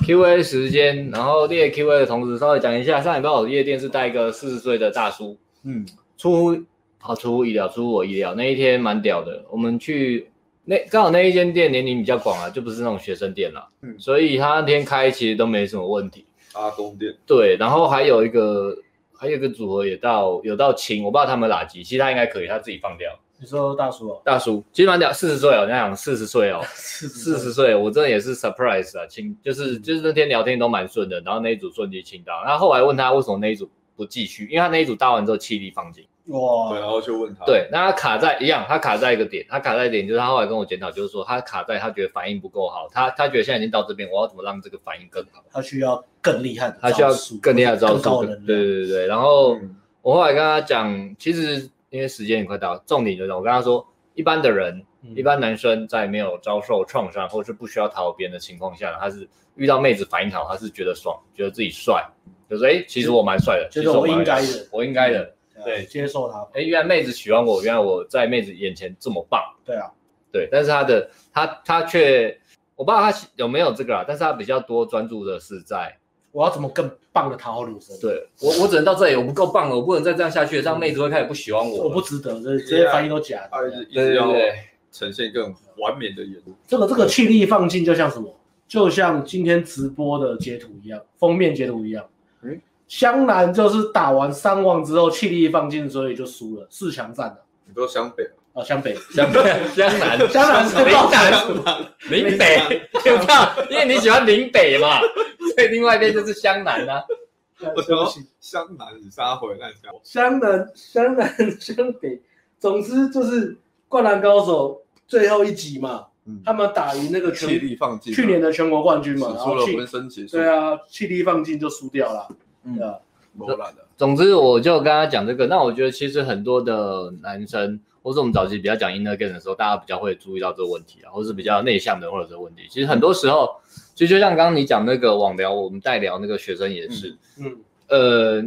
Q&A 时间，然后列 Q&A 的同时，稍微讲一下，上礼拜我的夜店是带一个四十岁的大叔，嗯，出乎好出乎意料，出乎我意料，那一天蛮屌的。我们去那刚好那一间店年龄比较广啊，就不是那种学生店了，嗯，所以他那天开其实都没什么问题。阿公店对，然后还有一个还有一个组合也到有到琴，我不知道他们哪集，其实他应该可以，他自己放掉。你说大叔哦，大叔其实蛮屌，四十岁哦，你想四十岁哦，[LAUGHS] 四十岁，我真的也是 surprise 啊，清就是就是那天聊天都蛮顺的，然后那一组顺利清到，然后后来问他为什么那一组不继续，因为他那一组搭完之后气力放尽，哇，对，然后就问他，对，那他卡在一样，他卡在一个点，他卡在一点就是他后来跟我检讨，就是说他卡在他觉得反应不够好，他他觉得现在已经到这边，我要怎么让这个反应更好？他需要更厉害的，他需要更厉害的招数，对对对对，然后我后来跟他讲，其实因为时间也快到，重点就是我跟他说。一般的人，一般男生在没有遭受创伤或是不需要讨好别人的情况下，他是遇到妹子反应好，他是觉得爽，觉得自己帅，就是哎，其实我蛮帅的，其实我应该的，我应该的，对，接受他。哎，原来妹子喜欢我，原来我在妹子眼前这么棒。对啊，对，但是他的他他却，我不知道他有没有这个啊，但是他比较多专注的是在。我要怎么更棒的讨好女生？对我，我只能到这里，我不够棒了，我不能再这样下去，这样妹子会开始不喜欢我。我不值得，这这些反应都假的。对对对，呈现更完美的演出。这个这个气力放尽，就像什么？就像今天直播的截图一样，封面截图一样。嗯，湘南就是打完三王之后气力一放尽，所以就输了四强战了。你说湘北啊？湘北，湘北，湘南，[LAUGHS] 湘南是林南，林北，有没有？[LAUGHS] 因为你喜欢林北嘛。[LAUGHS] 所以，另外一边就是湘南呐、啊。我说湘南，你杀回来湘南，湘南，湘北，总之就是《灌篮高手》最后一集嘛。嗯、他们打赢那个气力放尽，去年的全国冠军嘛，输了浑身解数。对啊，气力放尽就输掉了。嗯、对啊，磨烂的。总之，我就跟他讲这个。那我觉得其实很多的男生，或是我们早期比较讲 inner game 的时候，大家比较会注意到这个问题啊，或是比较内向的或者这个问题。其实很多时候，其实就像刚刚你讲那个网聊，我们代聊那个学生也是，嗯，呃，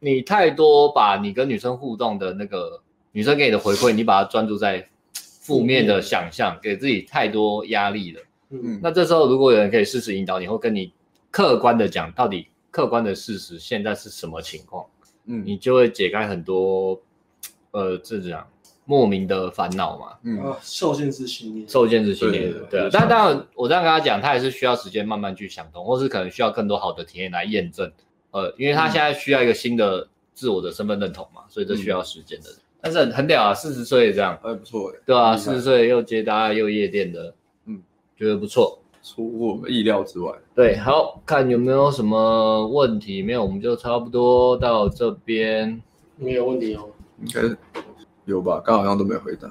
你太多把你跟女生互动的那个女生给你的回馈，你把它专注在负面的想象，给自己太多压力了。嗯，那这时候如果有人可以适时引导你，或跟你客观的讲到底客观的事实现在是什么情况，嗯，你就会解开很多，呃，这样莫名的烦恼嘛。嗯啊，受限制信念，受限制信念，对啊。但当然，我这样跟他讲，他也是需要时间慢慢去想通，或是可能需要更多好的体验来验证。呃，因为他现在需要一个新的自我的身份认同嘛，所以这需要时间的。嗯、但是很很屌啊，四十岁这样，哎不错哎，对啊，四十岁又接搭又夜店的。嗯觉得不错，出乎我们意料之外。对，好，看有没有什么问题？没有，我们就差不多到这边。没有问题哦，应该有吧？刚好像都没回答。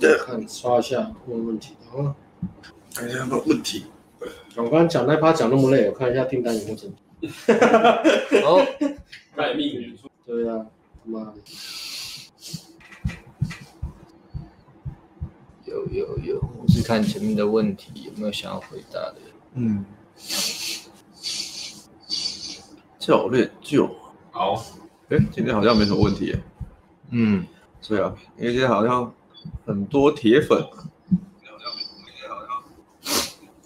对，看刷一下，没有问题啊。看一下有没有问题。我刚刚讲那趴讲那么累，我看一下订单有没有成。好，待命元素。对啊，妈的。有有有，我是看前面的问题有没有想要回答的。嗯，教练就好。哎，今天好像没什么问题。嗯，对啊，因为今天好像很多铁粉。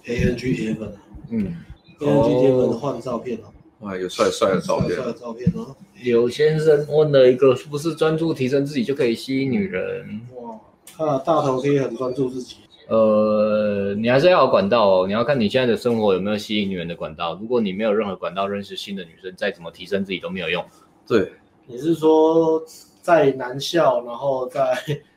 A N G 铁粉。嗯，A N G 铁粉换照片哦。哇，有帅帅的照片。帅的照片哦。刘先生问了一个，是不是专注提升自己就可以吸引女人？哇啊，大头可以很专注自己。呃，你还是要有管道哦。你要看你现在的生活有没有吸引女人的管道。如果你没有任何管道认识新的女生，再怎么提升自己都没有用。对，你是说在男校，然后在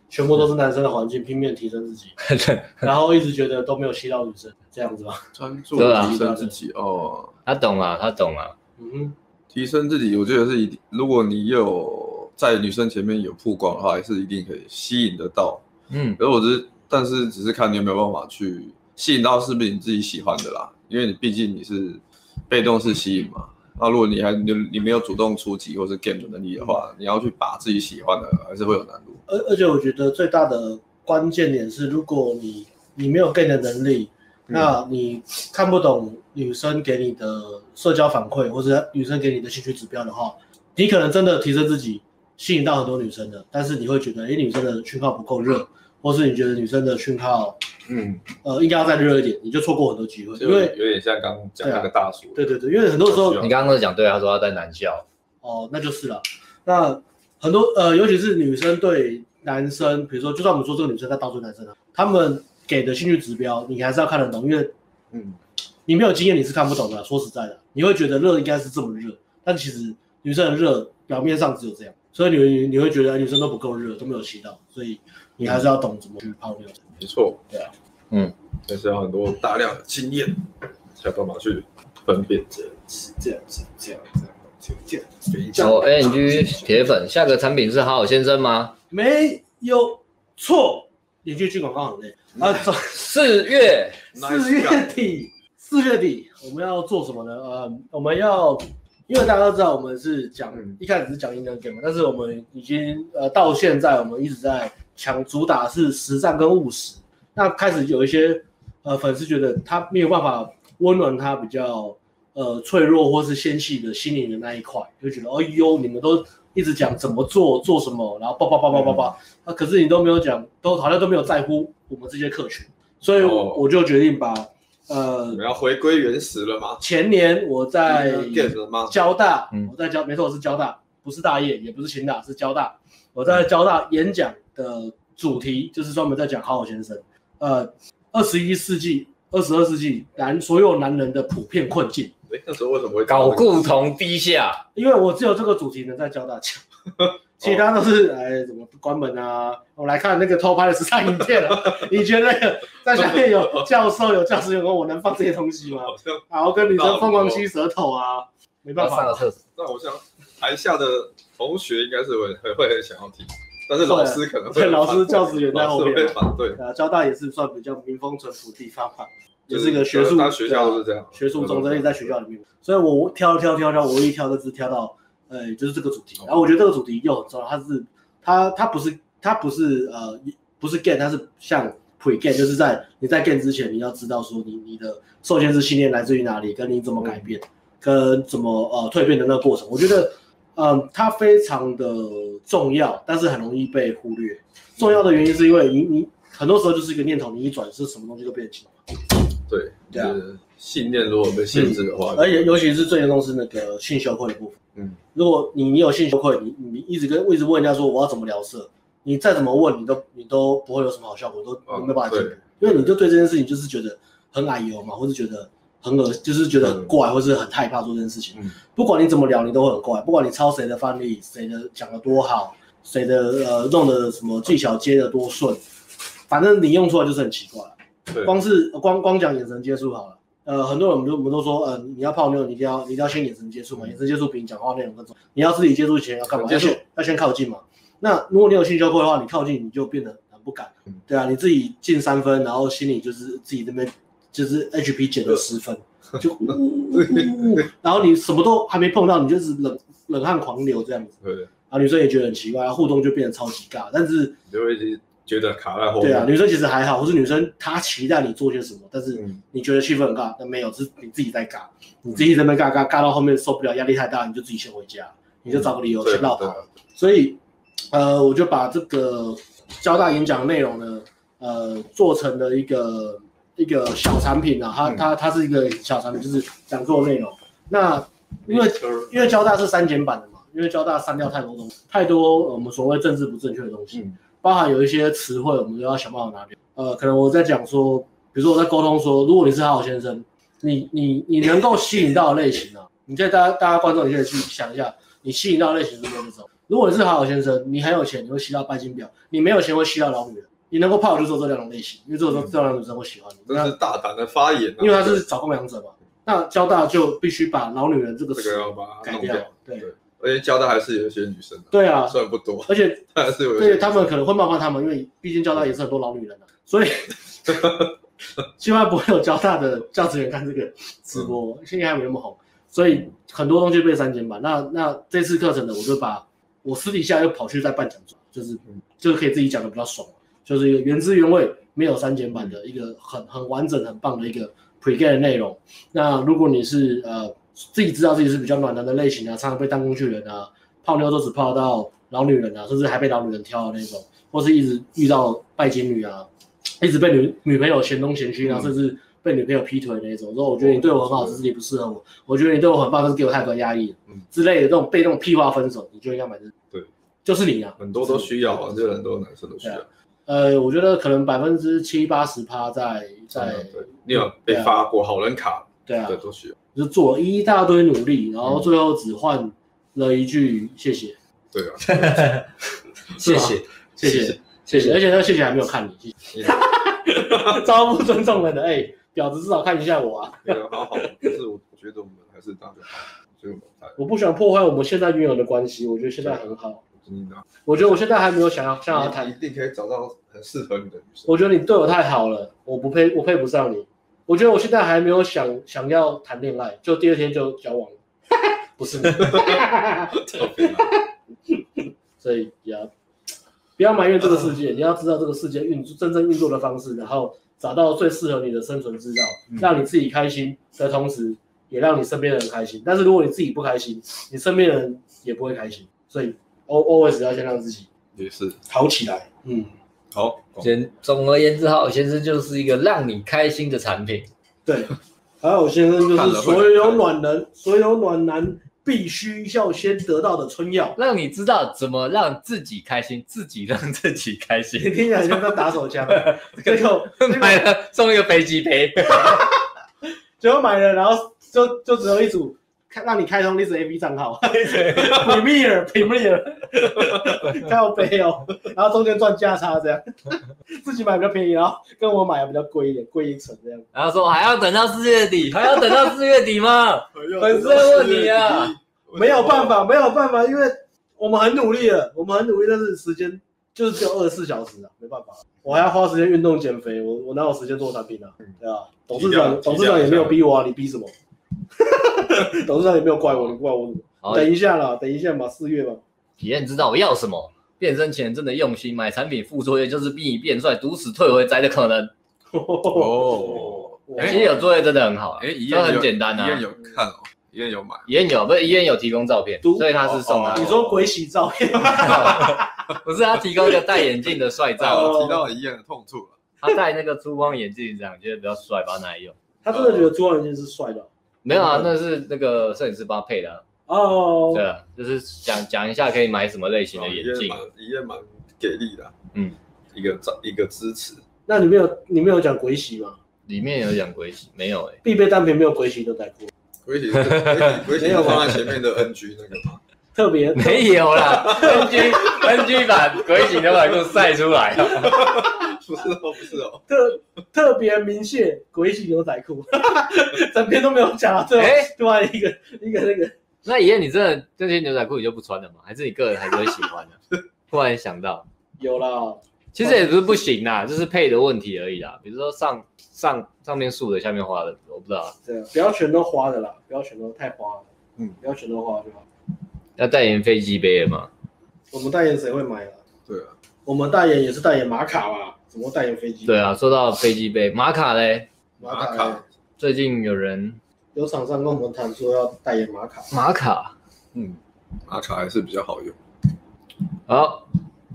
全部都是男生的环境拼命提升自己，[LAUGHS] 然后一直觉得都没有吸到女生，这样子吧？专注提升自己哦。他懂了，他懂了。嗯哼，提升自己，我觉得是一定。如果你有在女生前面有曝光的话，还是一定可以吸引得到。嗯，可是我只是，但是只是看你有没有办法去吸引到是不是你自己喜欢的啦，因为你毕竟你是被动式吸引嘛。那如果你还你你没有主动出击或是 game 的能力的话，你要去把自己喜欢的还是会有难度。而而且我觉得最大的关键点是，如果你你没有 game 的能力，那你看不懂女生给你的社交反馈或者女生给你的兴趣指标的话，你可能真的提升自己。吸引到很多女生的，但是你会觉得，哎，女生的讯号不够热，或是你觉得女生的讯号，嗯，呃，应该要再热一点，你就错过很多机会。因为有点像刚刚讲那个大叔。对对对，因为很多时候你刚刚都讲对，他说他在男校。哦，那就是了。那很多呃，尤其是女生对男生，比如说，就算我们说这个女生在倒追男生啊，他们给的兴趣指标，你还是要看得懂，因为，嗯，你没有经验，你是看不懂的。说实在的，你会觉得热应该是这么热，但其实女生的热表面上只有这样。所以你你会觉得女生都不够热，都没有吸到，所以你还是要懂怎么去泡妞。没错，对啊，嗯，但是要很多大量的经验，才有办法去分辨这样子，这样子，这样子，这样子。哦，ANG 铁粉，下个产品是好好先生吗？没有错，连续去广告很累啊。四月，四月底，四月底我们要做什么呢？呃，我们要。因为大家都知道，我们是讲一开始是讲 inner game 嘛，但是我们已经呃到现在，我们一直在强主打是实战跟务实。那开始有一些呃粉丝觉得他没有办法温暖他比较呃脆弱或是纤细的心灵的那一块，就觉得哎呦，你们都一直讲怎么做做什么，然后叭叭叭叭叭叭，啊可是你都没有讲，都好像都没有在乎我们这些客群，所以我就决定把。呃，我们要回归原始了吗？前年我在交大，嗯、我在交，没错，我是交大，不是大业，也不是清大，是交大。我在交大演讲的主题就是专门在讲好好先生。呃，二十一世纪、二十二世纪男所有男人的普遍困境。哎，那时候为什么会搞共同低下？因为我只有这个主题能在教大家。[LAUGHS] 其他都是哎，怎么关门啊？我来看那个偷拍的实战影片了。你觉得那个在下面有教授、有教师员工，我能放这些东西吗？然后跟女生疯狂吸舌头啊，没办法。那我想台下的同学应该是会会很想要听，但是老师可能会老师教职员在后面会反对。啊，交大也是算比较民风淳朴地方吧，也是一个学术，学校都是这样，学术总整体在学校里面。所以我挑挑挑挑，我一挑就是挑到。呃，就是这个主题。然后我觉得这个主题又很重要，它是它它不是它不是呃不是 gain，它是像 pre gain，就是在你在 gain 之前，你要知道说你你的受限制信念来自于哪里，跟你怎么改变，嗯、跟怎么呃蜕变的那个过程。我觉得嗯、呃，它非常的重要，但是很容易被忽略。重要的原因是因为你你很多时候就是一个念头，你一转是什么东西都变成。对，对啊。信念如果被限制的话，而且尤其是最严重是那个性羞愧的部分。嗯，如果你你有性羞愧，你你一直跟一直问人家说我要怎么聊色，你再怎么问，你都你都不会有什么好效果，都没有办法解决，因为你就对这件事情就是觉得很矮油嘛，或者觉得很恶，就是觉得很怪，或是很害怕做这件事情。不管你怎么聊，你都会很怪。不管你抄谁的范例，谁的讲的多好，谁的呃弄的什么技巧接的多顺，反正你用出来就是很奇怪。对，光是光光讲眼神接触好了。呃，很多人我们都我们都说，呃，你要泡妞，你一定要你一定要先眼神接触嘛，眼神接触比你讲话内容更重要。你要自己接触前要干嘛？要先要先靠近嘛。那如果你有性羞愧的话，你靠近你就变得很不敢，对啊，你自己进三分，然后心里就是自己这边就是 HP 减了十分，就，然后你什么都还没碰到，你就是冷冷汗狂流这样子，对，然后女生也觉得很奇怪，互动就变得超级尬，但是。觉得卡在后面。对啊，女生其实还好，或是女生她期待你做些什么，但是你觉得气氛很尬，但没有，是你自己在尬，你自己在那尬尬尬到后面受不了，压力太大，你就自己先回家，你就找个理由先绕跑。所以，呃，我就把这个交大演讲的内容呢，呃，做成了一个一个小产品啊，它它它是一个小产品，就是讲座内容。那因为因为交大是删减版的嘛，因为交大删掉太多东西，太多我们所谓政治不正确的东西。包含有一些词汇，我们都要想办法拿掉。呃，可能我在讲说，比如说我在沟通说，如果你是好好先生，你你你能够吸引到的类型啊，你现在大家大家观众，你可以去想一下，你吸引到的类型是哪种？如果你是好好先生，你很有钱，你会吸到拜金婊；你没有钱，会吸到老女人。你能够泡就做这两种类型，因为这种这两种女生会喜欢你。这是大胆的发言，因为他是找供养者嘛。那交大就必须把老女人这个这个要把它改掉，对。而且交大还是有一些女生，对啊，虽然不多，而且 [LAUGHS] 还是有，对他们可能会冒犯他们，因为毕竟交大也是很多老女人的，[LAUGHS] 所以希望不会有交大的教职员看这个直播，现在还没那么红，所以很多东西被删减版。那那这次课程呢，我就把我私底下又跑去再办讲座，就是就是可以自己讲的比较爽，就是一个原汁原味没有删减版的一个很很完整很棒的一个 pre-game 的内容。那如果你是呃。自己知道自己是比较暖男的类型啊，常常被当工具人啊，泡妞都只泡到老女人啊，甚至还被老女人挑的那种，或是一直遇到拜金女啊，一直被女女朋友嫌东嫌西啊，嗯、甚至被女朋友劈腿那种。说我觉得你对我很好，只是你不适合我。我觉得你对我很棒，但是给我太多压力，嗯，之类的这种被那种屁话分手，你就应该买这。对，就是你啊，很多都需要啊，这很多男生都需要。呃，我觉得可能百分之七八十趴在在，对你有被发过好人卡？对啊，对，都需要。就做一大堆努力，然后最后只换了一句谢谢。对啊，[LAUGHS] 谢谢，谢谢，谢谢，而且那谢谢还没有看你，谢谢。[LAUGHS] 超不尊重人的，哎，婊子至少看一下我啊。好好，可是我觉得我们还是大家好，所以我们我不喜欢破坏我们现在拥有的关系，我觉得现在很好。我觉得我现在还没有想要想要谈，一定可以找到很适合你的女生。我觉得你对我太好了，我不配，我配不上你。我觉得我现在还没有想想要谈恋爱，就第二天就交往了，[LAUGHS] 不是，[LAUGHS] 所以要不要埋怨这个世界？[LAUGHS] 你要知道这个世界运真正运作的方式，然后找到最适合你的生存之道，让你自己开心的同时，也让你身边的人开心。但是如果你自己不开心，你身边的人也不会开心。所以 always 要先让自己也是好起来。嗯。好，先总而言之，好先生就是一个让你开心的产品。对，好先生就是所有暖男，所有暖男必须要先得到的春药，让你知道怎么让自己开心，自己让自己开心。你听起来像在打手枪，[LAUGHS] 最后 [LAUGHS] 买了送一个飞机杯，[LAUGHS] 最后买了，然后就就只有一组。让你开通历史 A P 账号，[LAUGHS] Premier Premier，[LAUGHS] 靠背哦，然后中间赚价差这样，自己买比较便宜，然后跟我买比较贵一点，贵一层这样。然后说还要等到四月底，还要等到四月底吗？粉丝问你啊，没有办法，没有办法，因为我们很努力了，我们很努力，但是时间就是只有二十四小时啊，没办法，我还要花时间运动减肥，我我哪有时间做产品啊？对啊，董事长董事长也没有逼我啊，你逼什么？[LAUGHS] 董事长也没有怪我，你怪我什么？等一下啦，等一下嘛，四月吧。体验知道我要什么，变身前真的用心买产品，副作业就是逼你变帅，毒死退回宅的可能。哦，[LAUGHS] 其实有作业真的很好，哎，一样很简单啊。医院有看哦，医院有买，医院有，不是医院有提供照片，所以他是送的。你说鬼洗照片 [LAUGHS] 不是他提供一个戴眼镜的帅照，提到医院的痛处了。他戴那个珠光眼镜，这样觉得比较帅，把它拿来用。他真的觉得珠光眼镜是帅的？没有啊，那是那个摄影师帮他配的。哦，对啊，就是讲讲一下可以买什么类型的眼镜。一也蛮给力的，嗯，一个一个支持。那里面有里面有讲鬼洗吗？里面有讲鬼洗，没有哎。必备单品没有鬼洗牛仔裤。鬼洗鬼洗有放在前面的 NG 那个吗？特别没有啦，NG NG 把鬼洗牛仔裤晒出来。[LAUGHS] 不是哦，不是哦，[LAUGHS] 特特别明显鬼洗牛仔裤，[LAUGHS] 整篇都没有讲。对，哎，突然一个一个那个。那爷爷你真的这些牛仔裤你就不穿了吗？还是你个人还是会喜欢的？突然想到，有啦，其实也不是不行啦，就是配的问题而已啦。比如说上上上面素的，下面花的，我不知道。对，不要全都花的啦，不要全都太花了。嗯，不要全都花就好。要代言飞机杯了吗？我们代言谁会买啊？对啊，我们代言也是代言玛卡吧？怎么代言飞机？对啊，说到飞机杯，玛卡嘞？玛卡最近有人。有厂商跟我们谈说要代言玛卡，玛卡，嗯，玛卡还是比较好用。好，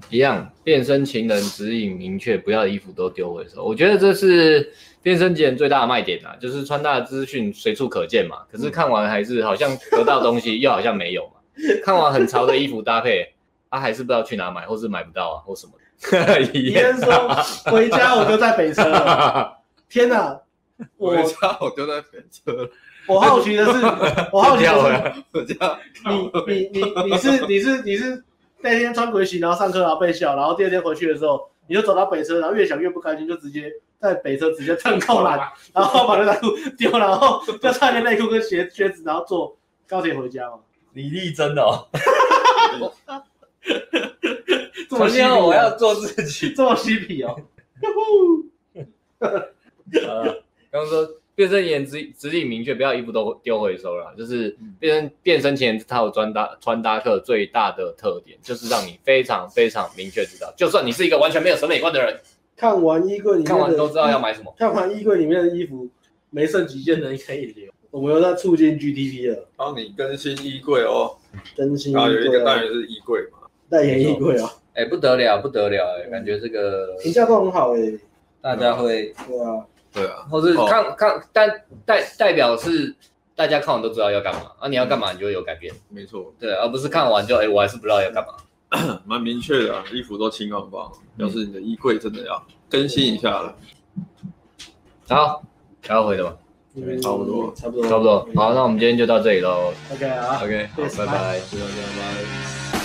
一样，变身情人指引明确，不要衣服都丢回收。我觉得这是变身情人最大的卖点啊，就是穿搭的资讯随处可见嘛。可是看完还是好像得到东西，[LAUGHS] 又好像没有嘛。看完很潮的衣服搭配，他、啊、还是不知道去哪买，或是买不到啊，或什么的。[LAUGHS] 一样说回家我就在北车了，[LAUGHS] 天哪！我回家我就在北车了。我好奇的是，[LAUGHS] 我好奇的是，你你你你是你是你是那天穿鬼洗，然后上课然后被笑，然后第二天回去的时候，你就走到北车，然后越想越不开心，就直接在北车直接蹭空篮，然后把牛仔裤丢，然后就穿件内裤跟鞋靴子，然后坐高铁回家嘛。李丽真的哦，[LAUGHS] 这么我要做自己，[LAUGHS] 这么嬉皮哦。[LAUGHS] 刚刚说。变身前指指引明确，不要衣服都丢回收了。就是变身变身前这套穿搭穿搭课最大的特点，就是让你非常非常明确知道，就算你是一个完全没有审美观的人，看完衣柜里面看完都知道要买什么。看完衣柜里面的衣服没剩几件的，你可以留。我们又在促进 GDP 了，帮你更新衣柜哦，更新衣柜。啊，有一个单元是衣柜嘛，代言衣柜啊，哎、欸，不得了，不得了、欸，哎，感觉这个评价都很好哎、欸，大家会，对啊。对啊，或是看、哦、看但代代表是大家看完都知道要干嘛啊，你要干嘛你就会有改变，没错，对，而不是看完就哎、欸、我还是不知道要干嘛，[COUGHS] 蛮明确的、啊，衣服都清光光，表、嗯、示你的衣柜真的要更新一下了。好，还要回的吧？嗯，差不多，差不多，差不多。好，那我们今天就到这里喽。OK 啊，OK，好，拜拜，谢谢大家，拜。拜。